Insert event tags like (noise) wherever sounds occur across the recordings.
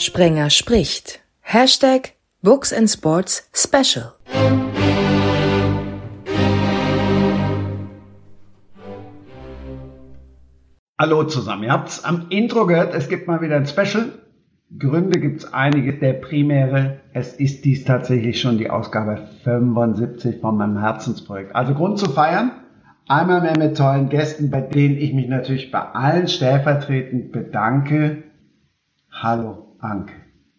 Sprenger spricht. Hashtag Books and Sports Special. Hallo zusammen. Ihr habt es am Intro gehört, es gibt mal wieder ein Special. Gründe gibt es einige. Der primäre, es ist dies tatsächlich schon die Ausgabe 75 von meinem Herzensprojekt. Also Grund zu feiern. Einmal mehr mit tollen Gästen, bei denen ich mich natürlich bei allen stellvertretend bedanke. Hallo, Anke.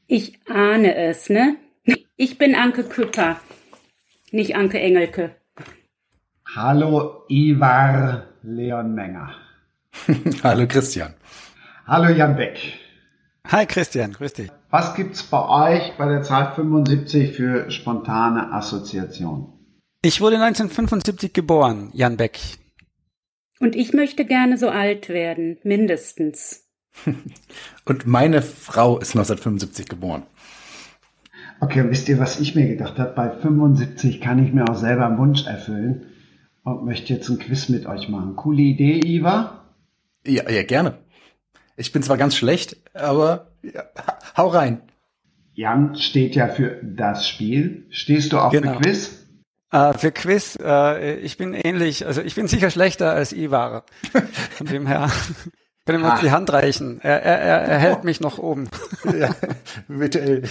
Ich ahne es, ne? Ich bin Anke Küpper, nicht Anke Engelke. Hallo, Ivar Leon Menger. (laughs) Hallo, Christian. Hallo, Jan Beck. Hi, Christian, grüß dich. Was gibt's bei euch bei der Zahl 75 für spontane Assoziationen? Ich wurde 1975 geboren, Jan Beck. Und ich möchte gerne so alt werden, mindestens. (laughs) Und meine Frau ist 1975 geboren. Okay, wisst ihr, was ich mir gedacht habe? Bei 75 kann ich mir auch selber einen Wunsch erfüllen und möchte jetzt ein Quiz mit euch machen. Coole Idee, Iva? Ja, ja, gerne. Ich bin zwar ganz schlecht, aber ja, hau rein. Jan steht ja für das Spiel. Stehst du auch Genau. für Quiz? Äh, für Quiz, äh, ich bin ähnlich, also ich bin sicher schlechter als Ivar. (laughs) Von dem her können wir uns Ah. die Hand reichen. Er, er, er, er hält mich noch oben. (laughs) Ja, bitte,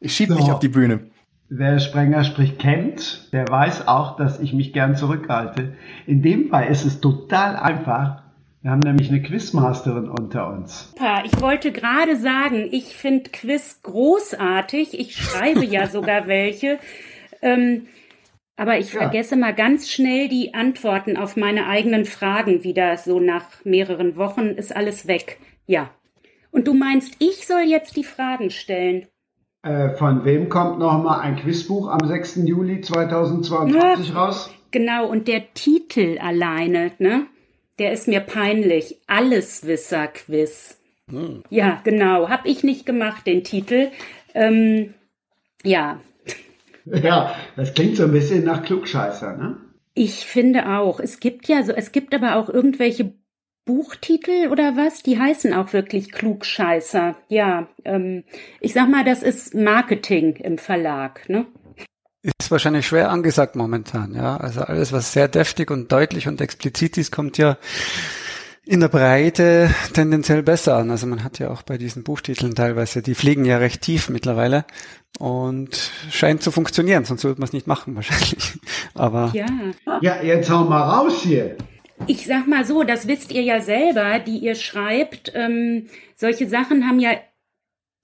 ich schieb So. mich auf die Bühne. Wer Sprenger spricht kennt, der weiß auch, dass ich mich gern zurückhalte. In dem Fall ist es total einfach. Wir haben nämlich eine Quizmasterin unter uns. Pa, ich wollte gerade sagen, ich finde Quiz großartig. Ich schreibe ja sogar welche. Ähm, aber ich Ja. vergesse mal ganz schnell die Antworten auf meine eigenen Fragen wieder. So nach mehreren Wochen ist alles weg. Ja. Und du meinst, ich soll jetzt die Fragen stellen? Äh, von wem kommt nochmal ein Quizbuch am 6. Juli 2022 raus? Genau, und der Titel alleine, ne? Der ist mir peinlich. Alleswisser-Quiz. Ja, genau. Hab ich nicht gemacht, den Titel. Ähm, ja, (laughs) Ja, das klingt so ein bisschen nach Klugscheißer, ne? ich finde auch. Es gibt ja so, es gibt aber auch irgendwelche Buchtitel oder was, die heißen auch wirklich Klugscheißer. Ja, ähm, ich sag mal, das ist Marketing im Verlag, ne? Ist wahrscheinlich schwer angesagt momentan, ja. Also alles, was sehr deftig und deutlich und explizit ist, kommt ja in der Breite tendenziell besser an. Also man hat ja auch bei diesen Buchtiteln teilweise, die fliegen ja recht tief mittlerweile und scheint zu funktionieren, sonst würde man es nicht machen wahrscheinlich. (laughs) Aber Ja. Ja, jetzt hau mal raus hier. Ich sag mal so, das wisst ihr ja selber, die ihr schreibt. Ähm, solche Sachen haben ja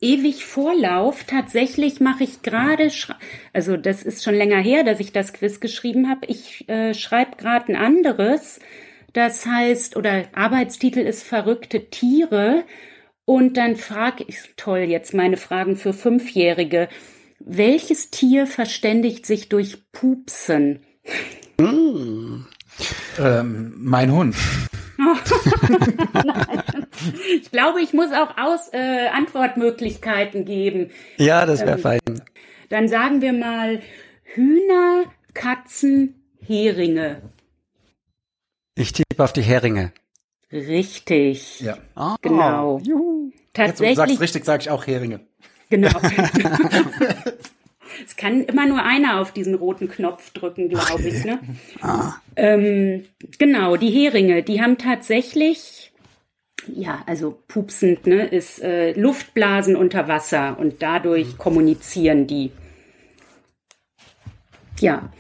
ewig Vorlauf. Tatsächlich mache ich gerade, also das ist schon länger her, dass ich das Quiz geschrieben habe. Ich äh, schreibe gerade ein anderes. Das heißt, oder Arbeitstitel ist Verrückte Tiere. Und dann frage ich, toll, jetzt meine Fragen für Fünfjährige. Welches Tier verständigt sich durch Pupsen? Ähm, mein Hund. (laughs) Ich glaube, ich muss auch aus, äh, Antwortmöglichkeiten geben. ja, das wäre fein. Dann sagen wir mal Hühner, Katzen, Heringe. Ich tippe auf die Heringe. Richtig. Ja. Ah, Genau. Juhu. Jetzt, wo du sagst Tatsächlich, richtig, sage ich auch Heringe. genau. (laughs) (laughs) es kann immer nur einer auf diesen roten Knopf drücken, glaube ich. Ne? Ähm, genau, die Heringe, die haben tatsächlich, ja, also pupsend, ne, ist äh, Luftblasen unter Wasser und dadurch kommunizieren die. Ja,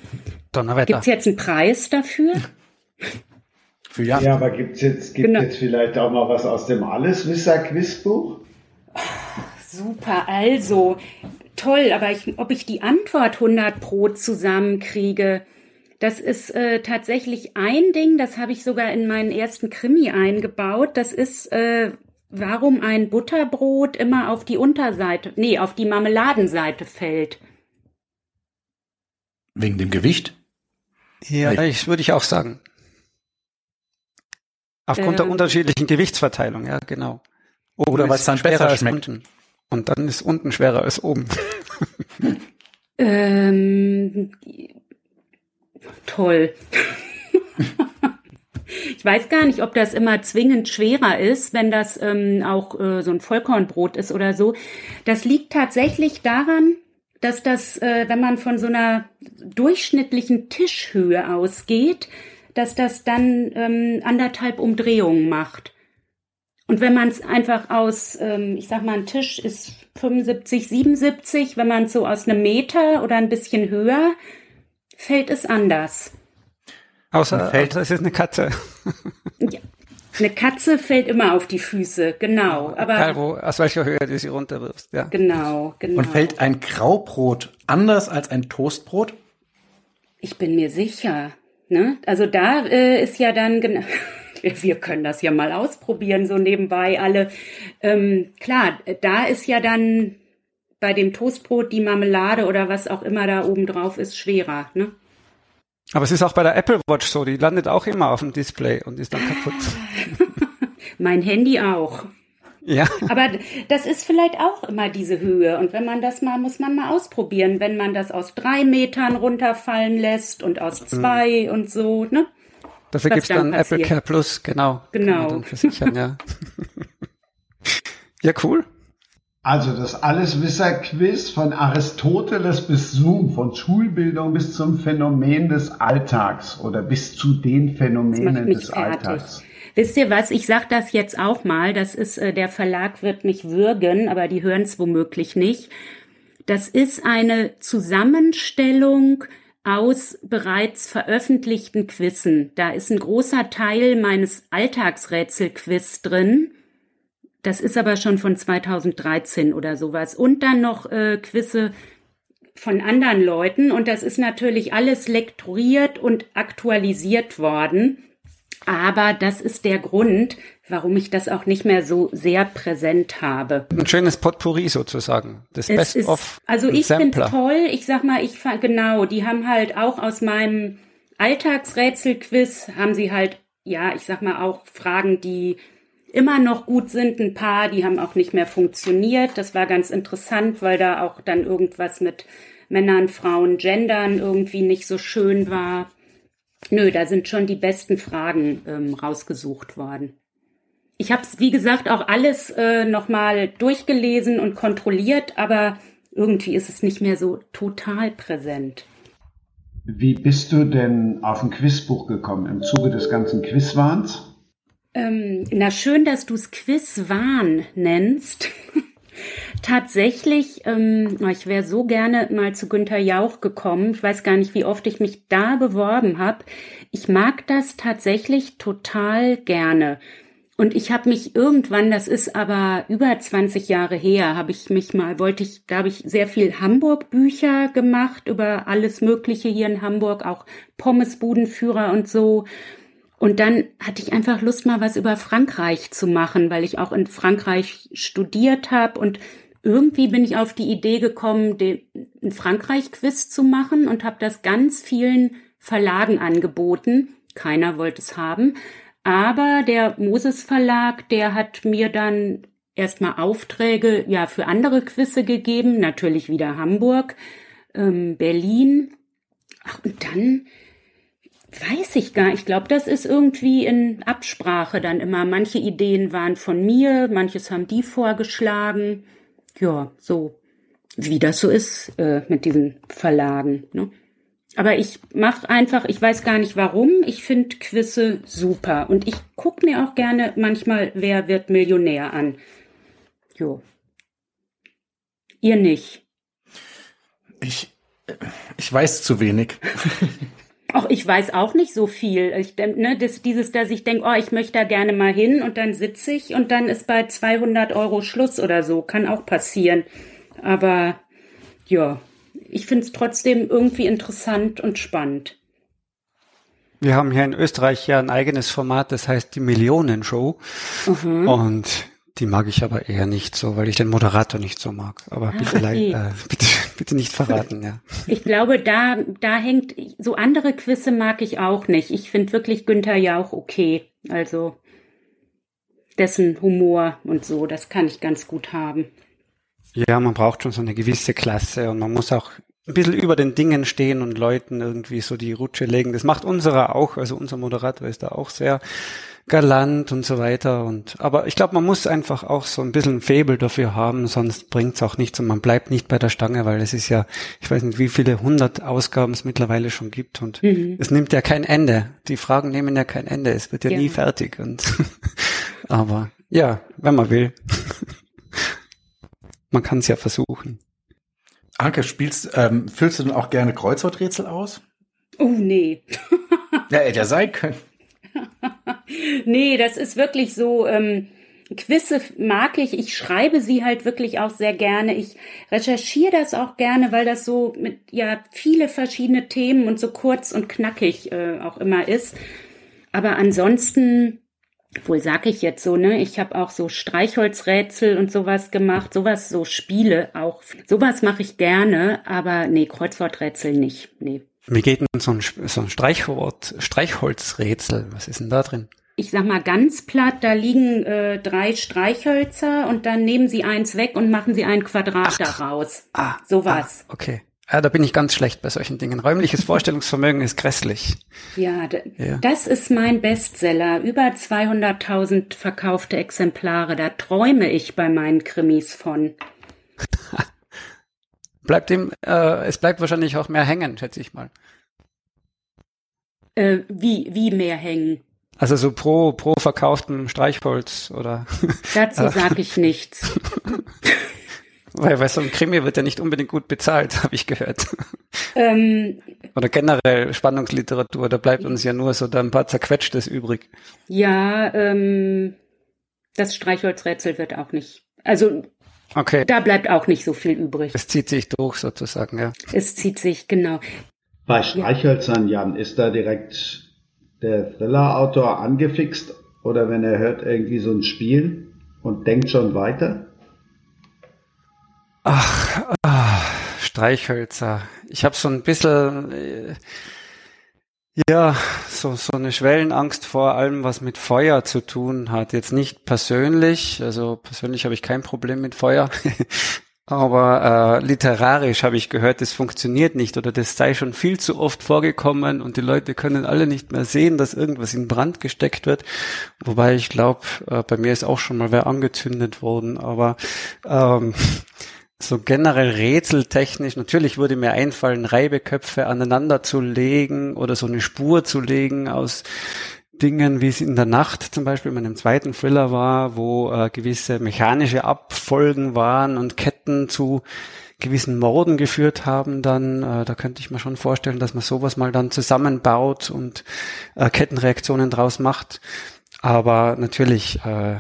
Donnerwetter. gibt's jetzt einen Preis dafür? (laughs) Für Jan. Ja, aber gibt's jetzt, gibt's Genau. jetzt vielleicht auch mal was aus dem Alleswisser-Quizbuch? Super, also toll, aber ich, ob ich die Antwort 100 pro zusammenkriege, das ist äh, tatsächlich ein Ding, das habe ich sogar in meinen ersten Krimi eingebaut. Das ist, äh, warum ein Butterbrot immer auf die Unterseite, nee, auf die Marmeladenseite fällt. Wegen dem Gewicht? Ja, ich würde ich auch sagen. Aufgrund der Ähm. unterschiedlichen Gewichtsverteilung, ja, genau. Oben Oder ist weil's dann schwerer besser schmeckt. Unten. Und dann ist unten schwerer als oben. (laughs) Ähm, toll. Ich weiß gar nicht, ob das immer zwingend schwerer ist, wenn das ähm, auch äh, so ein Vollkornbrot ist oder so. Das liegt tatsächlich daran, dass das, äh, wenn man von so einer durchschnittlichen Tischhöhe ausgeht, dass das dann ähm, anderthalb Umdrehungen macht. Und wenn man es einfach aus, ähm, ich sag mal, ein Tisch ist 75, 77, wenn man es so aus einem Meter oder ein bisschen höher, fällt es anders. Außer fällt, es ist eine Katze. (laughs) ja. Eine Katze fällt immer auf die Füße, genau. Aber wo, aus welcher Höhe du sie runterwirfst, ja. Genau, genau. Und fällt ein Graubrot anders als ein Toastbrot? Ich bin mir sicher. Ne? Also da äh, ist ja dann genau. (laughs) wir können das ja mal ausprobieren, so nebenbei alle. Ähm, klar, da ist ja dann bei dem Toastbrot die Marmelade oder was auch immer da oben drauf ist, schwerer. Ne? Aber es ist auch bei der Apple Watch so, die landet auch immer auf dem Display und ist dann kaputt. (laughs) mein Handy auch. Ja. Aber das ist vielleicht auch immer diese Höhe. Und wenn man das mal, muss man mal ausprobieren, wenn man das aus drei Metern runterfallen lässt und aus mhm. zwei mhm. und so, ne? Dafür gibt es dann, dann Apple Care Plus, genau. Genau. Dann versichern, ja. (laughs) ja, cool. Also das Alleswisser-Quiz von Aristoteles bis Zoom, von Schulbildung bis zum Phänomen des Alltags oder bis zu den Phänomenen des fertig. Alltags. Wisst ihr was? Ich sag das jetzt auch mal. Das ist äh, der Verlag wird mich würgen, aber die hören es womöglich nicht. Das ist eine Zusammenstellung aus bereits veröffentlichten Quizzen. Da ist ein großer Teil meines Alltagsrätselquiz drin. Das ist aber schon von 2013 oder sowas. Und dann noch äh, Quizze von anderen Leuten. Und das ist natürlich alles lektoriert und aktualisiert worden. Aber das ist der Grund, warum ich das auch nicht mehr so sehr präsent habe. Ein schönes Potpourri sozusagen. Das es Best ist, of Also ich finde toll. Ich sag mal, ich genau, die haben halt auch aus meinem Alltagsrätselquiz haben sie halt, ja, ich sag mal auch Fragen, die immer noch gut sind. Ein paar, die haben auch nicht mehr funktioniert. Das war ganz interessant, weil da auch dann irgendwas mit Männern, Frauen, Gendern irgendwie nicht so schön war. Nö, da sind schon die besten Fragen ähm, rausgesucht worden. Ich habe es, wie gesagt, auch alles äh, nochmal durchgelesen und kontrolliert, aber irgendwie ist es nicht mehr so total präsent. Wie bist du denn auf ein Quizbuch gekommen im Zuge des ganzen Quizwahns? Ähm, na schön, dass du es Quizwahn nennst. (laughs) Tatsächlich, ähm, ich wäre so gerne mal zu Günter Jauch gekommen. Ich weiß gar nicht, wie oft ich mich da beworben habe. Ich mag das tatsächlich total gerne. Und ich habe mich irgendwann, das ist aber über 20 Jahre her, habe ich mich mal, wollte ich, da habe ich sehr viel Hamburg-Bücher gemacht über alles Mögliche hier in Hamburg, auch Pommesbudenführer und so. Und dann hatte ich einfach Lust, mal was über Frankreich zu machen, weil ich auch in Frankreich studiert habe und irgendwie bin ich auf die Idee gekommen, einen Frankreich-Quiz zu machen und habe das ganz vielen Verlagen angeboten. Keiner wollte es haben. Aber der Moses Verlag, der hat mir dann erstmal Aufträge ja für andere Quizze gegeben, natürlich wieder Hamburg, ähm, Berlin. Ach, und dann weiß ich gar, ich glaube, das ist irgendwie in Absprache dann immer. Manche Ideen waren von mir, manches haben die vorgeschlagen. Ja, so wie das so ist äh, mit diesen Verlagen. Ne? Aber ich mache einfach, ich weiß gar nicht warum, ich finde Quizze super. Und ich gucke mir auch gerne manchmal, wer wird Millionär an. Jo. Ihr nicht. Ich, ich weiß zu wenig. (laughs) Auch ich weiß auch nicht so viel. Ich, ne, das, dieses, dass ich denke, oh, ich möchte da gerne mal hin und dann sitze ich und dann ist bei 200 Euro Schluss oder so. Kann auch passieren. Aber ja, ich finde es trotzdem irgendwie interessant und spannend. Wir haben hier in Österreich ja ein eigenes Format, das heißt die Millionenshow. Mhm. Und die mag ich aber eher nicht so, weil ich den Moderator nicht so mag. Aber Ach, bitte, okay. äh, bitte, bitte nicht verraten, ja. Ich glaube, da, da hängt, so andere Quizze mag ich auch nicht. Ich finde wirklich Günther ja auch okay. Also, dessen Humor und so, das kann ich ganz gut haben. Ja, man braucht schon so eine gewisse Klasse und man muss auch ein bisschen über den Dingen stehen und Leuten irgendwie so die Rutsche legen. Das macht unserer auch, also unser Moderator ist da auch sehr galant und so weiter. Und aber ich glaube, man muss einfach auch so ein bisschen ein Faible dafür haben, sonst bringt's auch nichts und man bleibt nicht bei der Stange, weil es ist ja, ich weiß nicht, wie viele hundert Ausgaben es mittlerweile schon gibt und mhm. es nimmt ja kein Ende. Die Fragen nehmen ja kein Ende. Es wird ja, ja. nie fertig. Und (laughs) aber ja, wenn man will. (laughs) man kann es ja versuchen. Anke, spielst, ähm, füllst du denn auch gerne Kreuzworträtsel aus? Oh, nee. ja, hätte ja sein können. (laughs) nee, das ist wirklich so, ähm, Quizze mag ich. Ich schreibe sie halt wirklich auch sehr gerne. Ich recherchiere das auch gerne, weil das so mit ja viele verschiedene Themen und so kurz und knackig äh, auch immer ist. Aber ansonsten wohl sag ich jetzt so, ne? Ich habe auch so Streichholzrätsel und sowas gemacht, sowas, so Spiele auch. Sowas mache ich gerne, aber nee, Kreuzworträtsel nicht. Nee. Wie geht denn so ein, so ein Streichwort, Streichholzrätsel? Was ist denn da drin? Ich sag mal ganz platt, da liegen äh, drei Streichhölzer und dann nehmen sie eins weg und machen sie ein Quadrat Ach, daraus. Ah, sowas. Ah, okay. Ja, da bin ich ganz schlecht bei solchen Dingen. Räumliches (laughs) Vorstellungsvermögen ist grässlich. Ja, ja, das ist mein Bestseller. Über 200.000 verkaufte Exemplare. Da träume ich bei meinen Krimis von. (laughs) bleibt ihm, äh, es bleibt wahrscheinlich auch mehr hängen, schätze ich mal. Äh, wie, wie mehr hängen? Also so pro, pro verkauften Streichholz oder? (laughs) Dazu sage ich nichts. (laughs) Weil, weil so ein Krimi wird ja nicht unbedingt gut bezahlt, (laughs) habe ich gehört. Ähm, Oder generell Spannungsliteratur, da bleibt uns ja nur so da ein paar zerquetschtes übrig. Ja, ähm, das Streichholzrätsel wird auch nicht. Also okay. da bleibt auch nicht so viel übrig. Es zieht sich durch sozusagen, ja. Es zieht sich, genau. Bei Streichhölzern, Jan, ist da direkt der Thriller-Autor angefixt oder wenn er hört irgendwie so ein Spiel und denkt schon weiter? Ach, ach Streichhölzer. Ich habe so ein bisschen, äh, ja, so, so eine Schwellenangst vor allem, was mit Feuer zu tun hat. Jetzt nicht persönlich, also persönlich habe ich kein Problem mit Feuer, (laughs) aber äh, literarisch habe ich gehört, das funktioniert nicht oder das sei schon viel zu oft vorgekommen und die Leute können alle nicht mehr sehen, dass irgendwas in Brand gesteckt wird. Wobei ich glaube, äh, bei mir ist auch schon mal wer angezündet worden, aber ähm, so generell rätseltechnisch, natürlich würde mir einfallen, Reibeköpfe aneinander zu legen oder so eine Spur zu legen aus Dingen, wie es in der Nacht zum Beispiel in meinem zweiten Thriller war, wo äh, gewisse mechanische Abfolgen waren und Ketten zu gewissen Morden geführt haben, dann äh, da könnte ich mir schon vorstellen, dass man sowas mal dann zusammenbaut und äh, Kettenreaktionen draus macht. Aber natürlich, äh,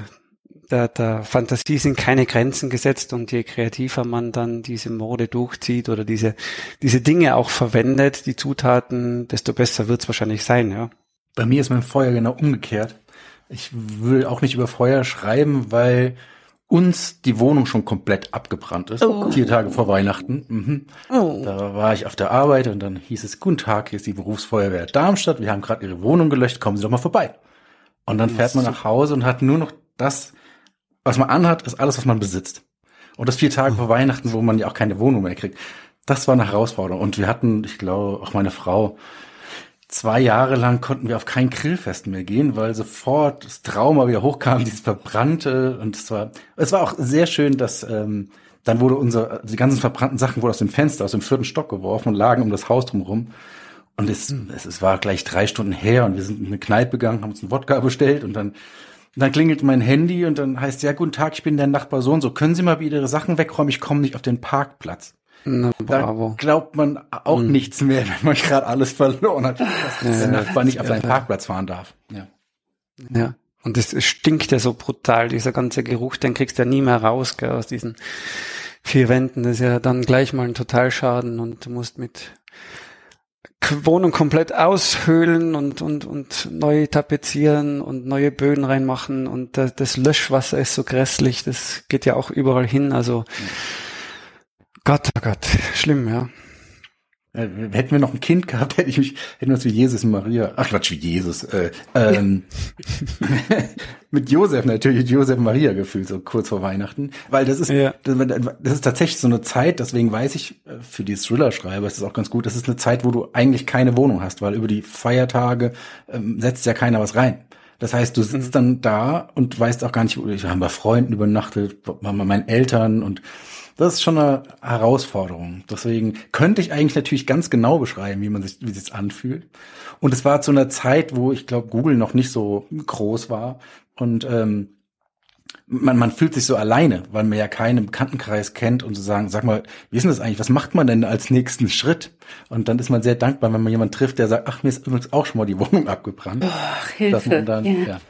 der, der Fantasie sind keine Grenzen gesetzt und je kreativer man dann diese Mode durchzieht oder diese, diese Dinge auch verwendet, die Zutaten, desto besser wird's wahrscheinlich sein, ja. Bei mir ist mein Feuer genau umgekehrt. Ich will auch nicht über Feuer schreiben, weil uns die Wohnung schon komplett abgebrannt ist. Oh. Vier Tage vor Weihnachten. Mhm. Oh. Da war ich auf der Arbeit und dann hieß es, guten Tag, hier ist die Berufsfeuerwehr Darmstadt. Wir haben gerade Ihre Wohnung gelöscht, kommen Sie doch mal vorbei. Und dann fährt man nach Hause und hat nur noch das was man anhat, ist alles, was man besitzt. Und das vier Tage vor Weihnachten, wo man ja auch keine Wohnung mehr kriegt. Das war eine Herausforderung. Und wir hatten, ich glaube, auch meine Frau, zwei Jahre lang konnten wir auf kein Grillfest mehr gehen, weil sofort das Trauma wieder hochkam, dieses Verbrannte. Und es war, es war auch sehr schön, dass ähm, dann wurde unser, die ganzen verbrannten Sachen wurden aus dem Fenster, aus dem vierten Stock geworfen und lagen um das Haus drumherum. Und es, es, es war gleich drei Stunden her und wir sind in eine Kneipe gegangen, haben uns einen Wodka bestellt und dann und dann klingelt mein Handy und dann heißt ja, guten Tag, ich bin der Nachbar so und so. Können Sie mal wieder Ihre Sachen wegräumen? Ich komme nicht auf den Parkplatz. Na, bravo. Da glaubt man auch hm. nichts mehr, wenn man gerade alles verloren hat, dass ja, der Nachbar nicht auf seinen Parkplatz fahren darf. Ja. Ja. Und es stinkt ja so brutal, dieser ganze Geruch, den kriegst du ja nie mehr raus, gell, aus diesen vier Wänden. Das ist ja dann gleich mal ein Totalschaden und du musst mit Wohnung komplett aushöhlen und, und, und neu tapezieren und neue Böden reinmachen und das, das Löschwasser ist so grässlich, das geht ja auch überall hin, also Gott, oh Gott, schlimm, ja. Äh, hätten wir noch ein Kind gehabt, (laughs) hätte ich mich, hätten wir uns wie Jesus und Maria, ach Quatsch, wie Jesus, äh, ähm, (laughs) (laughs) mit Josef natürlich, Josef und Maria gefühlt, so kurz vor Weihnachten. Weil das ist, ja. das, das, ist tatsächlich so eine Zeit, deswegen weiß ich, äh, für die Thriller-Schreiber ist es auch ganz gut, das ist eine Zeit, wo du eigentlich keine Wohnung hast, weil über die Feiertage ähm, setzt ja keiner was rein. Das heißt, du sitzt mhm. dann da und weißt auch gar nicht, ich habe bei Freunden übernachtet, bei meinen Eltern und das ist schon eine Herausforderung. Deswegen könnte ich eigentlich natürlich ganz genau beschreiben, wie man sich, wie sich anfühlt. Und es war zu einer Zeit, wo ich glaube, Google noch nicht so groß war und ähm, man, man fühlt sich so alleine, weil man ja keinen Bekanntenkreis kennt und so sagen, sag mal, wie ist denn das eigentlich? Was macht man denn als nächsten Schritt? Und dann ist man sehr dankbar, wenn man jemanden trifft, der sagt, ach, mir ist übrigens auch schon mal die Wohnung abgebrannt. Ach, Hilfe. Dann, ja. ja.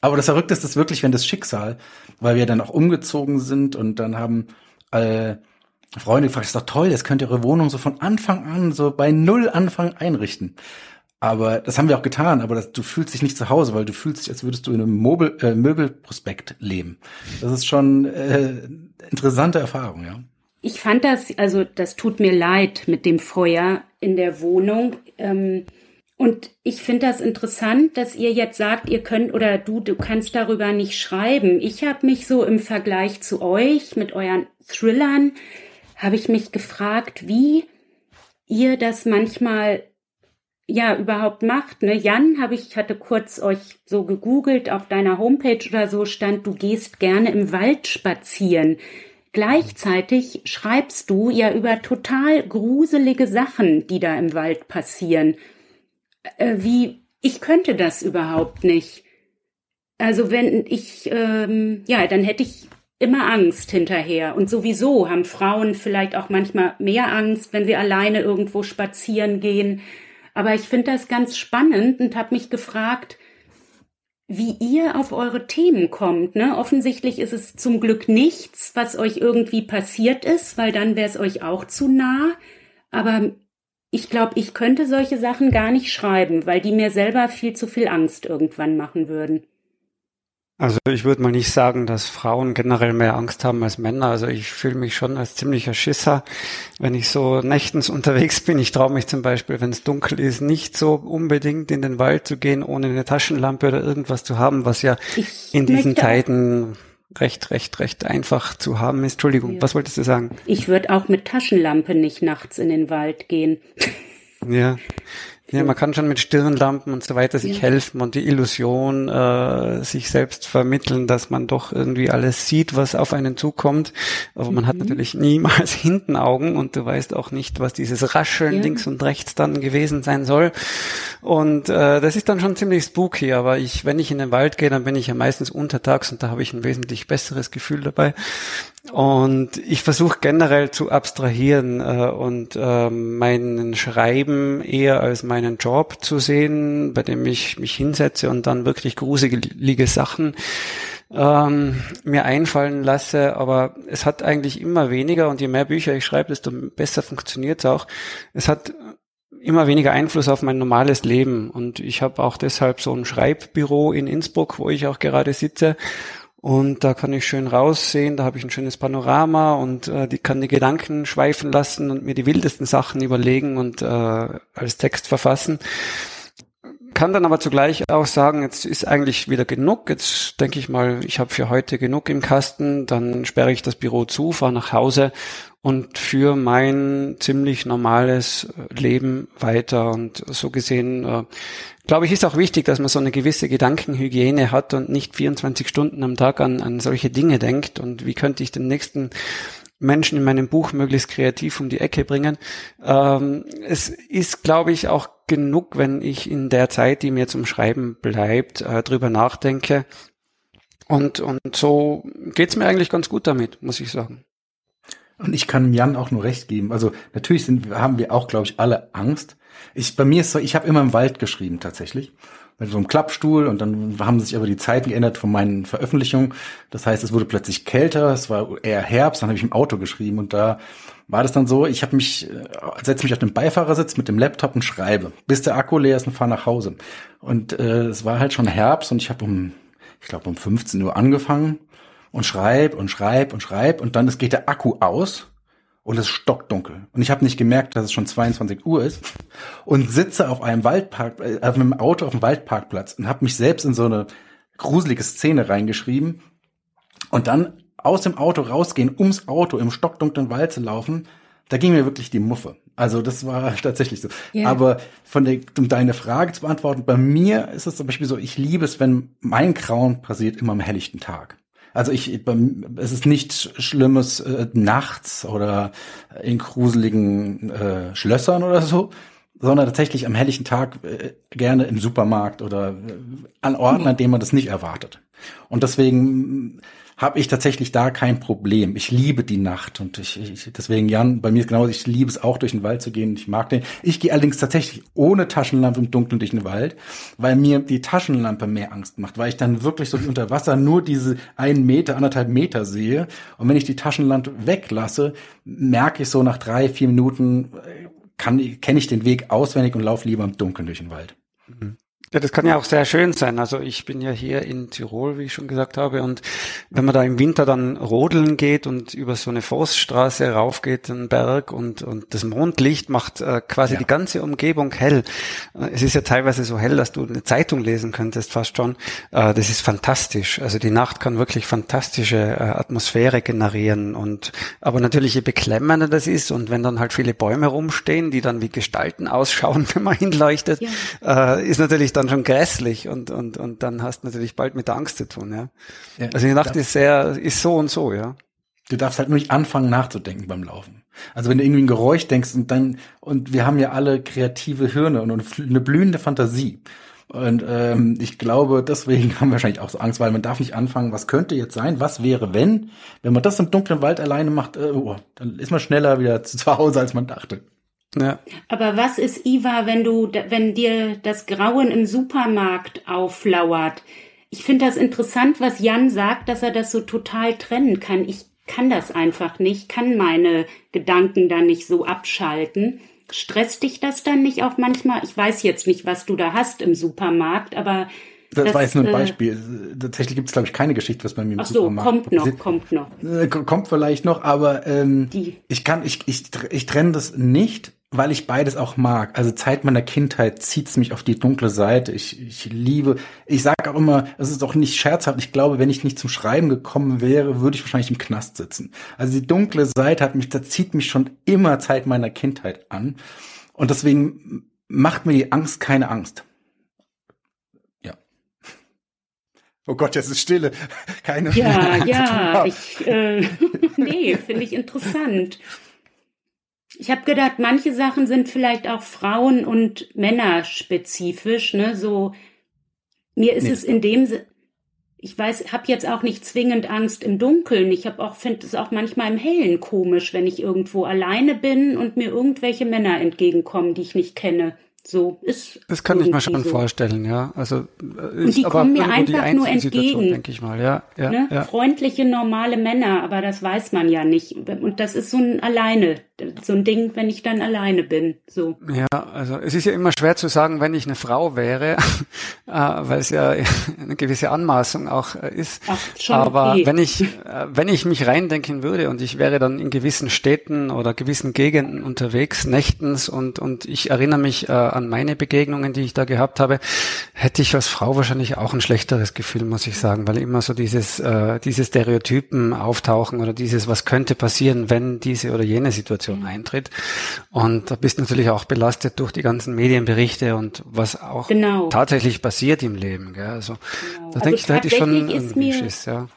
Aber das Verrückteste ist wirklich, wenn das Schicksal, weil wir dann auch umgezogen sind und dann haben äh, Freunde gefragt, das ist doch toll, das könnt ihr eure Wohnung so von Anfang an, so bei Null Anfang einrichten. Aber das haben wir auch getan, aber das, du fühlst dich nicht zu Hause, weil du fühlst dich, als würdest du in einem Mobile, äh, Möbelprospekt leben. Das ist schon äh, interessante Erfahrung, ja. Ich fand das, also das tut mir leid mit dem Feuer in der Wohnung. Ähm, und ich finde das interessant, dass ihr jetzt sagt, ihr könnt oder du, du kannst darüber nicht schreiben. Ich habe mich so im Vergleich zu euch mit euren Thrillern, habe ich mich gefragt, wie ihr das manchmal ja überhaupt macht. Ne? Jan, habe ich hatte kurz euch so gegoogelt auf deiner Homepage oder so stand, du gehst gerne im Wald spazieren. Gleichzeitig schreibst du ja über total gruselige Sachen, die da im Wald passieren. Äh, wie ich könnte das überhaupt nicht. Also wenn ich ähm, ja, dann hätte ich immer Angst hinterher. Und sowieso haben Frauen vielleicht auch manchmal mehr Angst, wenn sie alleine irgendwo spazieren gehen. Aber ich finde das ganz spannend und habe mich gefragt, wie ihr auf eure Themen kommt. Ne? Offensichtlich ist es zum Glück nichts, was euch irgendwie passiert ist, weil dann wäre es euch auch zu nah. Aber ich glaube, ich könnte solche Sachen gar nicht schreiben, weil die mir selber viel zu viel Angst irgendwann machen würden. Also ich würde mal nicht sagen, dass Frauen generell mehr Angst haben als Männer. Also ich fühle mich schon als ziemlicher Schisser, wenn ich so nächtens (laughs) unterwegs bin. Ich traue mich zum Beispiel, wenn es dunkel ist, nicht so unbedingt in den Wald zu gehen, ohne eine Taschenlampe oder irgendwas zu haben, was ja ich in diesen Zeiten recht, recht, recht einfach zu haben ist. Entschuldigung, ja. was wolltest du sagen? Ich würde auch mit Taschenlampe nicht nachts in den Wald gehen. Ja. Ja, man kann schon mit Stirnlampen und so weiter sich ja. helfen und die Illusion äh, sich selbst vermitteln, dass man doch irgendwie alles sieht, was auf einen zukommt. Aber mhm. man hat mhm. natürlich niemals (laughs) hinten Augen und du weißt auch nicht, was dieses Rascheln ja. links und rechts dann gewesen sein soll. Und äh, das ist dann schon ziemlich spooky. Aber ich, wenn ich in den Wald gehe, dann bin ich ja meistens untertags und da habe ich ein wesentlich besseres Gefühl dabei. Und ich versuche generell zu abstrahieren äh, und äh, meinen Schreiben eher als meinen Job zu sehen, bei dem ich mich hinsetze und dann wirklich gruselige Sachen ähm, mir einfallen lasse. Aber es hat eigentlich immer weniger und je mehr Bücher ich schreibe, desto besser funktioniert es auch. Es hat immer weniger Einfluss auf mein normales Leben und ich habe auch deshalb so ein Schreibbüro in Innsbruck, wo ich auch gerade sitze und da kann ich schön raussehen, da habe ich ein schönes Panorama und äh, die kann die Gedanken schweifen lassen und mir die wildesten Sachen überlegen und äh, als Text verfassen. Kann dann aber zugleich auch sagen, jetzt ist eigentlich wieder genug. Jetzt denke ich mal, ich habe für heute genug im Kasten. Dann sperre ich das Büro zu, fahre nach Hause und für mein ziemlich normales Leben weiter. Und so gesehen äh, glaube ich, ist auch wichtig, dass man so eine gewisse Gedankenhygiene hat und nicht 24 Stunden am Tag an, an solche Dinge denkt und wie könnte ich den nächsten Menschen in meinem Buch möglichst kreativ um die Ecke bringen. Ähm, es ist, glaube ich, auch genug, wenn ich in der Zeit, die mir zum Schreiben bleibt, äh, drüber nachdenke. Und, und so geht's mir eigentlich ganz gut damit, muss ich sagen. Und ich kann Jan auch nur recht geben. Also natürlich sind, haben wir auch, glaube ich, alle Angst. Ich, bei mir ist so, ich habe immer im Wald geschrieben tatsächlich. Mit so einem Klappstuhl und dann haben sich aber die Zeiten geändert von meinen Veröffentlichungen. Das heißt, es wurde plötzlich kälter, es war eher Herbst, dann habe ich im Auto geschrieben und da war das dann so, ich habe mich, äh, setze mich auf den Beifahrersitz mit dem Laptop und schreibe, bis der Akku leer ist und fahre nach Hause. Und äh, es war halt schon Herbst und ich habe um, ich glaube um 15 Uhr angefangen und schreib und schreib und schreib und dann es geht der Akku aus und es ist stockdunkel. Und ich habe nicht gemerkt, dass es schon 22 Uhr ist und sitze auf einem Waldpark, äh, auf einem Auto auf dem Waldparkplatz und habe mich selbst in so eine gruselige Szene reingeschrieben und dann aus dem Auto rausgehen, ums Auto im stockdunklen Wald zu laufen, da ging mir wirklich die Muffe. Also das war (laughs) tatsächlich so. Yeah. Aber von der, um deine Frage zu beantworten, bei mir ist es zum Beispiel so, ich liebe es, wenn mein Grauen passiert immer am helllichten Tag. Also ich, es ist nichts Schlimmes äh, nachts oder in gruseligen äh, Schlössern oder so, sondern tatsächlich am helllichen Tag äh, gerne im Supermarkt oder äh, an Orten, an denen man das nicht erwartet. Und deswegen habe ich tatsächlich da kein Problem. Ich liebe die Nacht und ich, ich deswegen Jan, bei mir ist genau, ich liebe es auch durch den Wald zu gehen. Ich mag den. Ich gehe allerdings tatsächlich ohne Taschenlampe im Dunkeln durch den Wald, weil mir die Taschenlampe mehr Angst macht, weil ich dann wirklich so unter Wasser nur diese einen Meter, anderthalb Meter sehe. Und wenn ich die Taschenlampe weglasse, merke ich so nach drei, vier Minuten äh, kann kenne ich den Weg auswendig und laufe lieber im Dunkeln durch den Wald. Mhm. Ja, das kann ja auch sehr schön sein. Also ich bin ja hier in Tirol, wie ich schon gesagt habe, und wenn man da im Winter dann rodeln geht und über so eine Forststraße raufgeht, einen Berg und, und das Mondlicht macht äh, quasi ja. die ganze Umgebung hell. Äh, es ist ja teilweise so hell, dass du eine Zeitung lesen könntest, fast schon. Äh, das ist fantastisch. Also die Nacht kann wirklich fantastische äh, Atmosphäre generieren und aber natürlich je beklemmender das ist und wenn dann halt viele Bäume rumstehen, die dann wie Gestalten ausschauen, (laughs) wenn man hinleuchtet, ja. ist natürlich dann schon grässlich und, und, und dann hast du natürlich bald mit der Angst zu tun, ja. ja also die Nacht ist sehr, ist so und so, ja. Du darfst halt nur nicht anfangen nachzudenken beim Laufen. Also wenn du irgendwie ein Geräusch denkst und dann, und wir haben ja alle kreative Hirne und eine blühende Fantasie. Und ähm, ich glaube, deswegen (laughs) haben wir wahrscheinlich auch so Angst, weil man darf nicht anfangen, was könnte jetzt sein, was wäre, wenn, wenn man das im dunklen Wald alleine macht, äh, oh, dann ist man schneller wieder zu Hause, als man dachte. Ja. Aber was ist, Iva, wenn du, wenn dir das Grauen im Supermarkt auflauert? Ich finde das interessant, was Jan sagt, dass er das so total trennen kann. Ich kann das einfach nicht, kann meine Gedanken da nicht so abschalten. Stresst dich das dann nicht auch manchmal? Ich weiß jetzt nicht, was du da hast im Supermarkt, aber das, das war jetzt nur ein äh, Beispiel. Tatsächlich gibt es, glaube ich, keine Geschichte, was bei mir im Ach so, Supermarkt kommt noch, passiert. kommt noch. Äh, kommt vielleicht noch, aber ähm, Die. ich kann, ich, ich, ich trenne das nicht, weil ich beides auch mag. Also Zeit meiner Kindheit zieht's mich auf die dunkle Seite. Ich, ich liebe, ich sage auch immer, es ist auch nicht scherzhaft. Ich glaube, wenn ich nicht zum Schreiben gekommen wäre, würde ich wahrscheinlich im Knast sitzen. Also die dunkle Seite hat mich, da zieht mich schon immer Zeit meiner Kindheit an. Und deswegen macht mir die Angst keine Angst. Ja. Oh Gott, jetzt ist Stille. Keine. Ja, ja. (laughs) Ich, äh, (laughs) nee, finde ich interessant. Ich habe gedacht, manche Sachen sind vielleicht auch Frauen- und Männerspezifisch, ne? So mir ist nee. es in dem ich weiß, habe jetzt auch nicht zwingend Angst im Dunkeln. Ich habe auch finde es auch manchmal im Hellen komisch, wenn ich irgendwo alleine bin und mir irgendwelche Männer entgegenkommen, die ich nicht kenne. So ist. Das kann ich mir schon so. vorstellen, ja. Also äh, ist und die kommen mir einfach nur entgegen, denke ich mal, ja. ja, ne? ja. Freundliche normale Männer, aber das weiß man ja nicht. Und das ist so ein alleine, so ein Ding, wenn ich dann alleine bin. So. Ja, also es ist ja immer schwer zu sagen, wenn ich eine Frau wäre, (laughs) äh, weil es ja eine gewisse Anmaßung auch äh, ist. Ach, schon aber okay. wenn ich wenn ich mich reindenken würde und ich wäre dann in gewissen Städten oder gewissen Gegenden unterwegs, nächtens und und ich erinnere mich an meine Begegnungen, die ich da gehabt habe, hätte ich als Frau wahrscheinlich auch ein schlechteres Gefühl, muss ich sagen, weil immer so dieses, äh, diese Stereotypen auftauchen oder dieses, was könnte passieren, wenn diese oder jene Situation mhm. eintritt. Und da bist du natürlich auch belastet durch die ganzen Medienberichte und was auch genau. tatsächlich passiert im Leben. Gell? Also genau. da also denke ich, da hätte ich schon irgendwie Schiss, ja.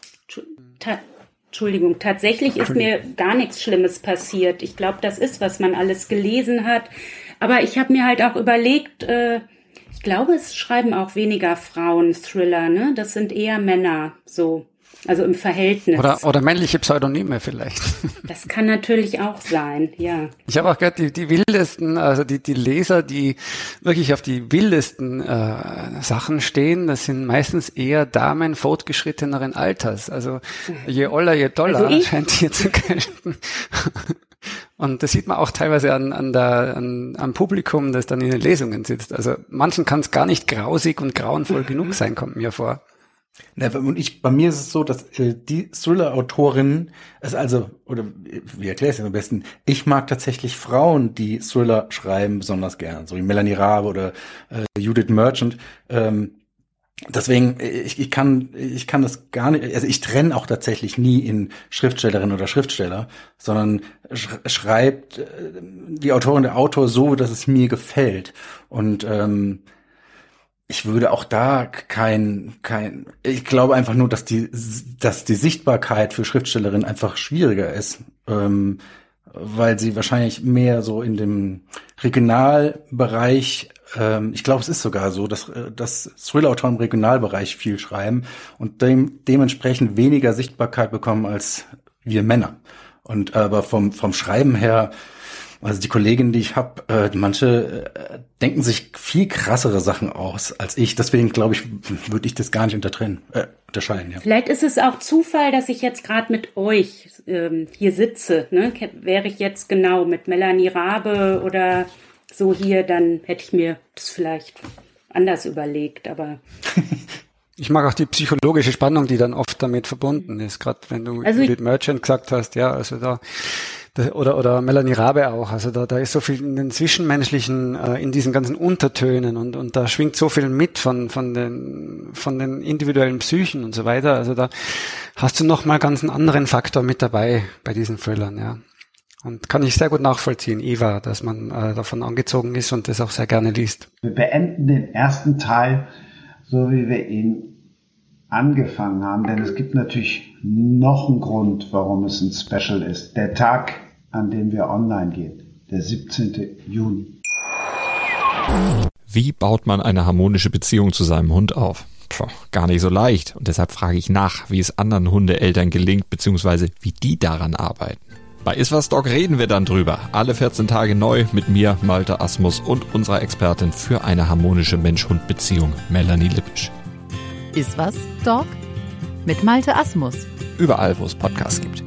Entschuldigung, tatsächlich ist mir gar nichts Schlimmes passiert. Ich glaube, das ist, was man alles gelesen hat. Aber ich habe mir halt auch überlegt, äh, ich glaube, es schreiben auch weniger Frauen Thriller, ne? Das sind eher Männer, so. Also im Verhältnis. Oder, oder männliche Pseudonyme vielleicht. (laughs) Das kann natürlich auch sein, ja. Ich habe auch gehört, die, die wildesten, also die, die Leser, die wirklich auf die wildesten äh, Sachen stehen, das sind meistens eher Damen fortgeschritteneren Alters. Also je oller, je doller also scheint hier zu gelten. (laughs) Und das sieht man auch teilweise an, an der, an, am Publikum, das dann in den Lesungen sitzt. Also manchen kann es gar nicht grausig und grauenvoll genug (laughs) sein, kommt mir vor. Und ich, bei mir ist es so, dass äh, die Thriller-Autorinnen es also, oder wie erkläre ich es am besten, ich mag tatsächlich Frauen, die Thriller schreiben, besonders gern, so wie Melanie Rabe oder äh, Judith Merchant. Ähm, deswegen, ich, ich kann, ich kann das gar nicht, also ich trenne auch tatsächlich nie in Schriftstellerin oder Schriftsteller, sondern sch schreibt äh, die Autorin der Autor so, dass es mir gefällt. Und ähm, ich würde auch da kein, kein, ich glaube einfach nur, dass die, dass die Sichtbarkeit für Schriftstellerinnen einfach schwieriger ist, ähm, weil sie wahrscheinlich mehr so in dem Regionalbereich, ähm, ich glaube, es ist sogar so, dass, äh, dass Thriller-Autoren im Regionalbereich viel schreiben und dem, dementsprechend weniger Sichtbarkeit bekommen als wir Männer. Und aber vom, vom Schreiben her, also die Kolleginnen, die ich habe, äh, manche äh, denken sich viel krassere Sachen aus als ich. Deswegen glaube ich, würde ich das gar nicht untertrennen, äh, unterscheiden. Ja. Vielleicht ist es auch Zufall, dass ich jetzt gerade mit euch ähm, hier sitze. Ne? Wäre ich jetzt genau mit Melanie Rabe oder so hier, dann hätte ich mir das vielleicht anders überlegt. Aber (laughs) Ich mag auch die psychologische Spannung, die dann oft damit verbunden ist. Gerade wenn du also Judith Merchant gesagt hast, ja, also da oder, oder Melanie Rabe auch. Also da, da ist so viel in den Zwischenmenschlichen, äh, in diesen ganzen Untertönen und, und da schwingt so viel mit von, von, den, von den individuellen Psychen und so weiter. Also da hast du nochmal ganz einen anderen Faktor mit dabei bei diesen Thrillern, ja. Und kann ich sehr gut nachvollziehen, Eva, dass man äh, davon angezogen ist und das auch sehr gerne liest. Wir beenden den ersten Teil, so wie wir ihn angefangen haben, denn es gibt natürlich noch einen Grund, warum es ein Special ist. Der Tag, an dem wir online gehen, der 17. Juni. Wie baut man eine harmonische Beziehung zu seinem Hund auf? Puh, gar nicht so leicht. Und deshalb frage ich nach, wie es anderen Hundeeltern gelingt, beziehungsweise wie die daran arbeiten. Bei Iswas Dog reden wir dann drüber. Alle 14 Tage neu mit mir, Malte Asmus und unserer Expertin für eine harmonische Mensch-Hund-Beziehung, Melanie Lippisch. Iswas Dog mit Malte Asmus. Überall, wo es Podcasts gibt.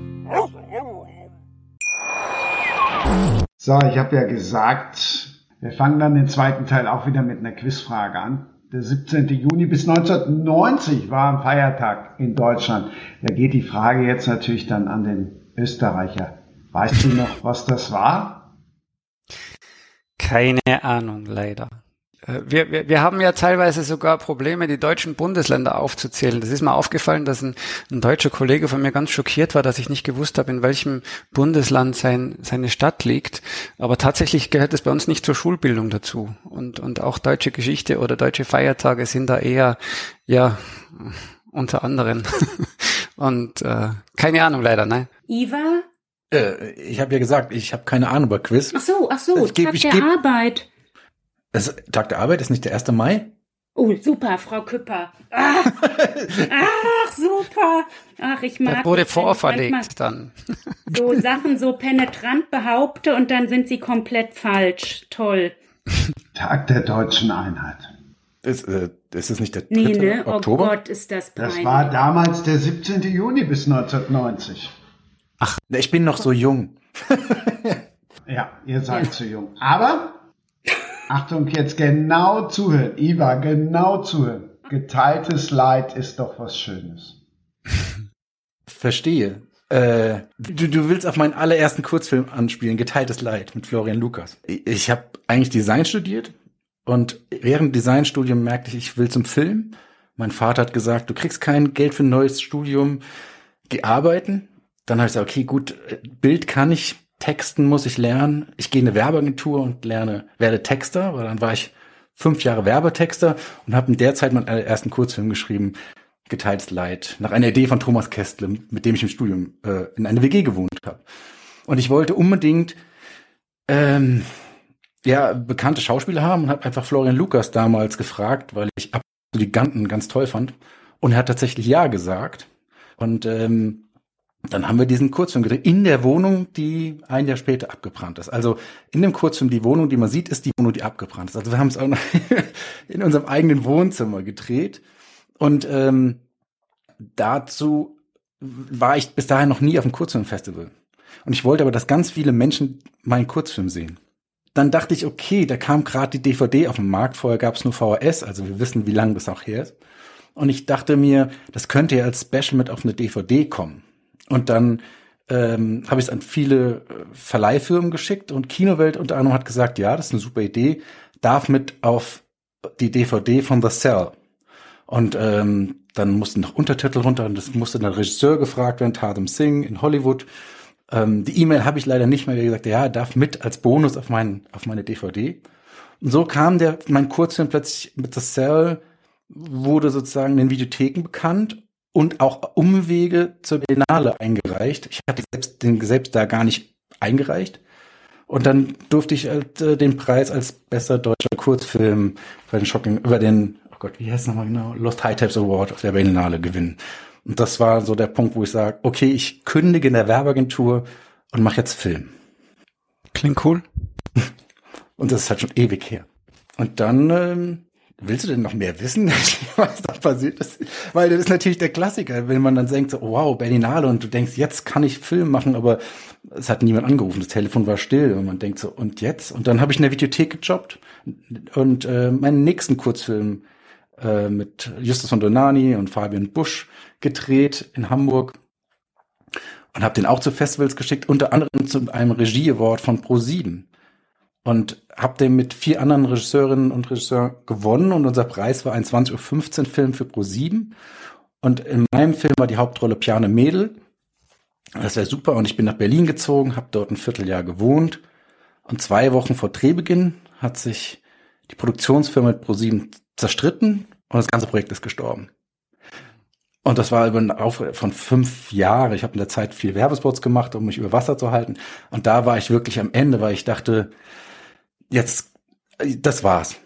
So, ich habe ja gesagt, wir fangen dann den zweiten Teil auch wieder mit einer Quizfrage an. Der 17. Juni bis 1990 war ein Feiertag in Deutschland. Da geht die Frage jetzt natürlich dann an den Österreicher. Weißt du noch, was das war? Keine Ahnung, leider. Äh, wir, wir, wir haben ja teilweise sogar Probleme, die deutschen Bundesländer aufzuzählen. Das ist mir aufgefallen, dass ein, ein deutscher Kollege von mir ganz schockiert war, dass ich nicht gewusst habe, in welchem Bundesland sein, seine Stadt liegt. Aber tatsächlich gehört es bei uns nicht zur Schulbildung dazu. Und, und auch deutsche Geschichte oder deutsche Feiertage sind da eher, ja, unter anderem. (laughs) und äh, keine Ahnung leider, ne? Iva? Äh, ich habe ja gesagt, ich habe keine Ahnung über Quiz. Ach so, ach so, ich Tag geb, der geb, Arbeit. Das, Tag der Arbeit ist nicht der 1. Mai? Oh, super, Frau Küpper. Ach, ach super. Ach, ich mag. Das wurde vorverlegt dann. So (laughs) Sachen so penetrant behaupte und dann sind sie komplett falsch. Toll. Tag der deutschen Einheit. Ist, äh, ist es nicht der 3. Nee, ne? Oh Oktober? Oh Gott, ist das peinlich. Das war damals der 17. Juni bis 1990. Ach, ich bin noch so jung. (laughs) ja, ihr seid zu jung. Aber Achtung, jetzt genau zuhören. Iva, genau zuhören. Geteiltes Leid ist doch was Schönes. Verstehe. Äh, du, du willst auf meinen allerersten Kurzfilm anspielen, Geteiltes Leid mit Florian Lukas. Ich, ich habe eigentlich Design studiert und während Designstudium merkte ich, ich will zum Film. Mein Vater hat gesagt, du kriegst kein Geld für ein neues Studium, geh arbeiten. Dann habe ich gesagt, okay, gut, Bild kann ich, Texten muss ich lernen. Ich gehe in eine Werbeagentur und lerne, werde Texter, weil dann war ich fünf Jahre Werbetexter und habe in der Zeit meinen ersten Kurzfilm geschrieben, Geteiltes Leid, nach einer Idee von Thomas Kestle, mit dem ich im Studium äh, in einer WG gewohnt habe. Und ich wollte unbedingt ähm, ja bekannte Schauspieler haben und habe einfach Florian Lukas damals gefragt, weil ich Ab die Ganten ganz toll fand. Und er hat tatsächlich ja gesagt. Und ähm, dann haben wir diesen Kurzfilm gedreht in der Wohnung, die ein Jahr später abgebrannt ist. Also in dem Kurzfilm, die Wohnung, die man sieht, ist die Wohnung, die abgebrannt ist. Also wir haben es auch noch (laughs) in unserem eigenen Wohnzimmer gedreht. Und ähm, dazu war ich bis dahin noch nie auf einem Kurzfilmfestival. Und ich wollte aber, dass ganz viele Menschen meinen Kurzfilm sehen. Dann dachte ich, okay, da kam gerade die DVD auf den Markt. Vorher gab es nur VHS, also wir wissen, wie lange das auch her ist. Und ich dachte mir, das könnte ja als Special mit auf eine DVD kommen. Und dann ähm, habe ich es an viele äh, Verleihfirmen geschickt und Kinowelt unter anderem hat gesagt, ja, das ist eine super Idee, darf mit auf die DVD von The Cell. Und ähm, dann mussten noch Untertitel runter und das musste der Regisseur gefragt werden, Tatum Singh in Hollywood. Ähm, die E-Mail habe ich leider nicht mehr, wie gesagt, ja, darf mit als Bonus auf, mein, auf meine DVD. Und so kam der, mein Kurzfilm plötzlich mit The Cell, wurde sozusagen in den Videotheken bekannt und auch Umwege zur Biennale eingereicht. Ich hatte selbst, den selbst da gar nicht eingereicht. Und dann durfte ich halt, äh, den Preis als bester deutscher Kurzfilm über den Shocking, über den, oh Gott, wie heißt es nochmal genau, Lost High Tapes Award auf der Biennale gewinnen. Und das war so der Punkt, wo ich sage, okay, ich kündige in der Werbeagentur und mache jetzt Film. Klingt cool. (laughs) Und das ist halt schon ewig her. Und dann ähm, Willst du denn noch mehr wissen, (laughs) was da passiert ist? Weil das ist natürlich der Klassiker, wenn man dann denkt, so, wow, Berlinale und du denkst, jetzt kann ich Film machen, aber es hat niemand angerufen, das Telefon war still und man denkt so, und jetzt? Und dann habe ich in der Videothek gejobbt und äh, meinen nächsten Kurzfilm äh, mit Justus von Donani und Fabian Busch gedreht in Hamburg und habe den auch zu Festivals geschickt, unter anderem zu einem Regie-Award von Pro7 und habe den mit vier anderen Regisseurinnen und Regisseuren gewonnen und unser Preis war ein 20.15 Uhr Film für Pro7 und in meinem Film war die Hauptrolle Piane Mädel. Das wäre super und ich bin nach Berlin gezogen, habe dort ein Vierteljahr gewohnt und zwei Wochen vor Drehbeginn hat sich die Produktionsfirma mit Pro7 zerstritten und das ganze Projekt ist gestorben. Und das war über einen Auf von fünf Jahren. Ich habe in der Zeit viel Werbespots gemacht, um mich über Wasser zu halten. Und da war ich wirklich am Ende, weil ich dachte, jetzt, das war's.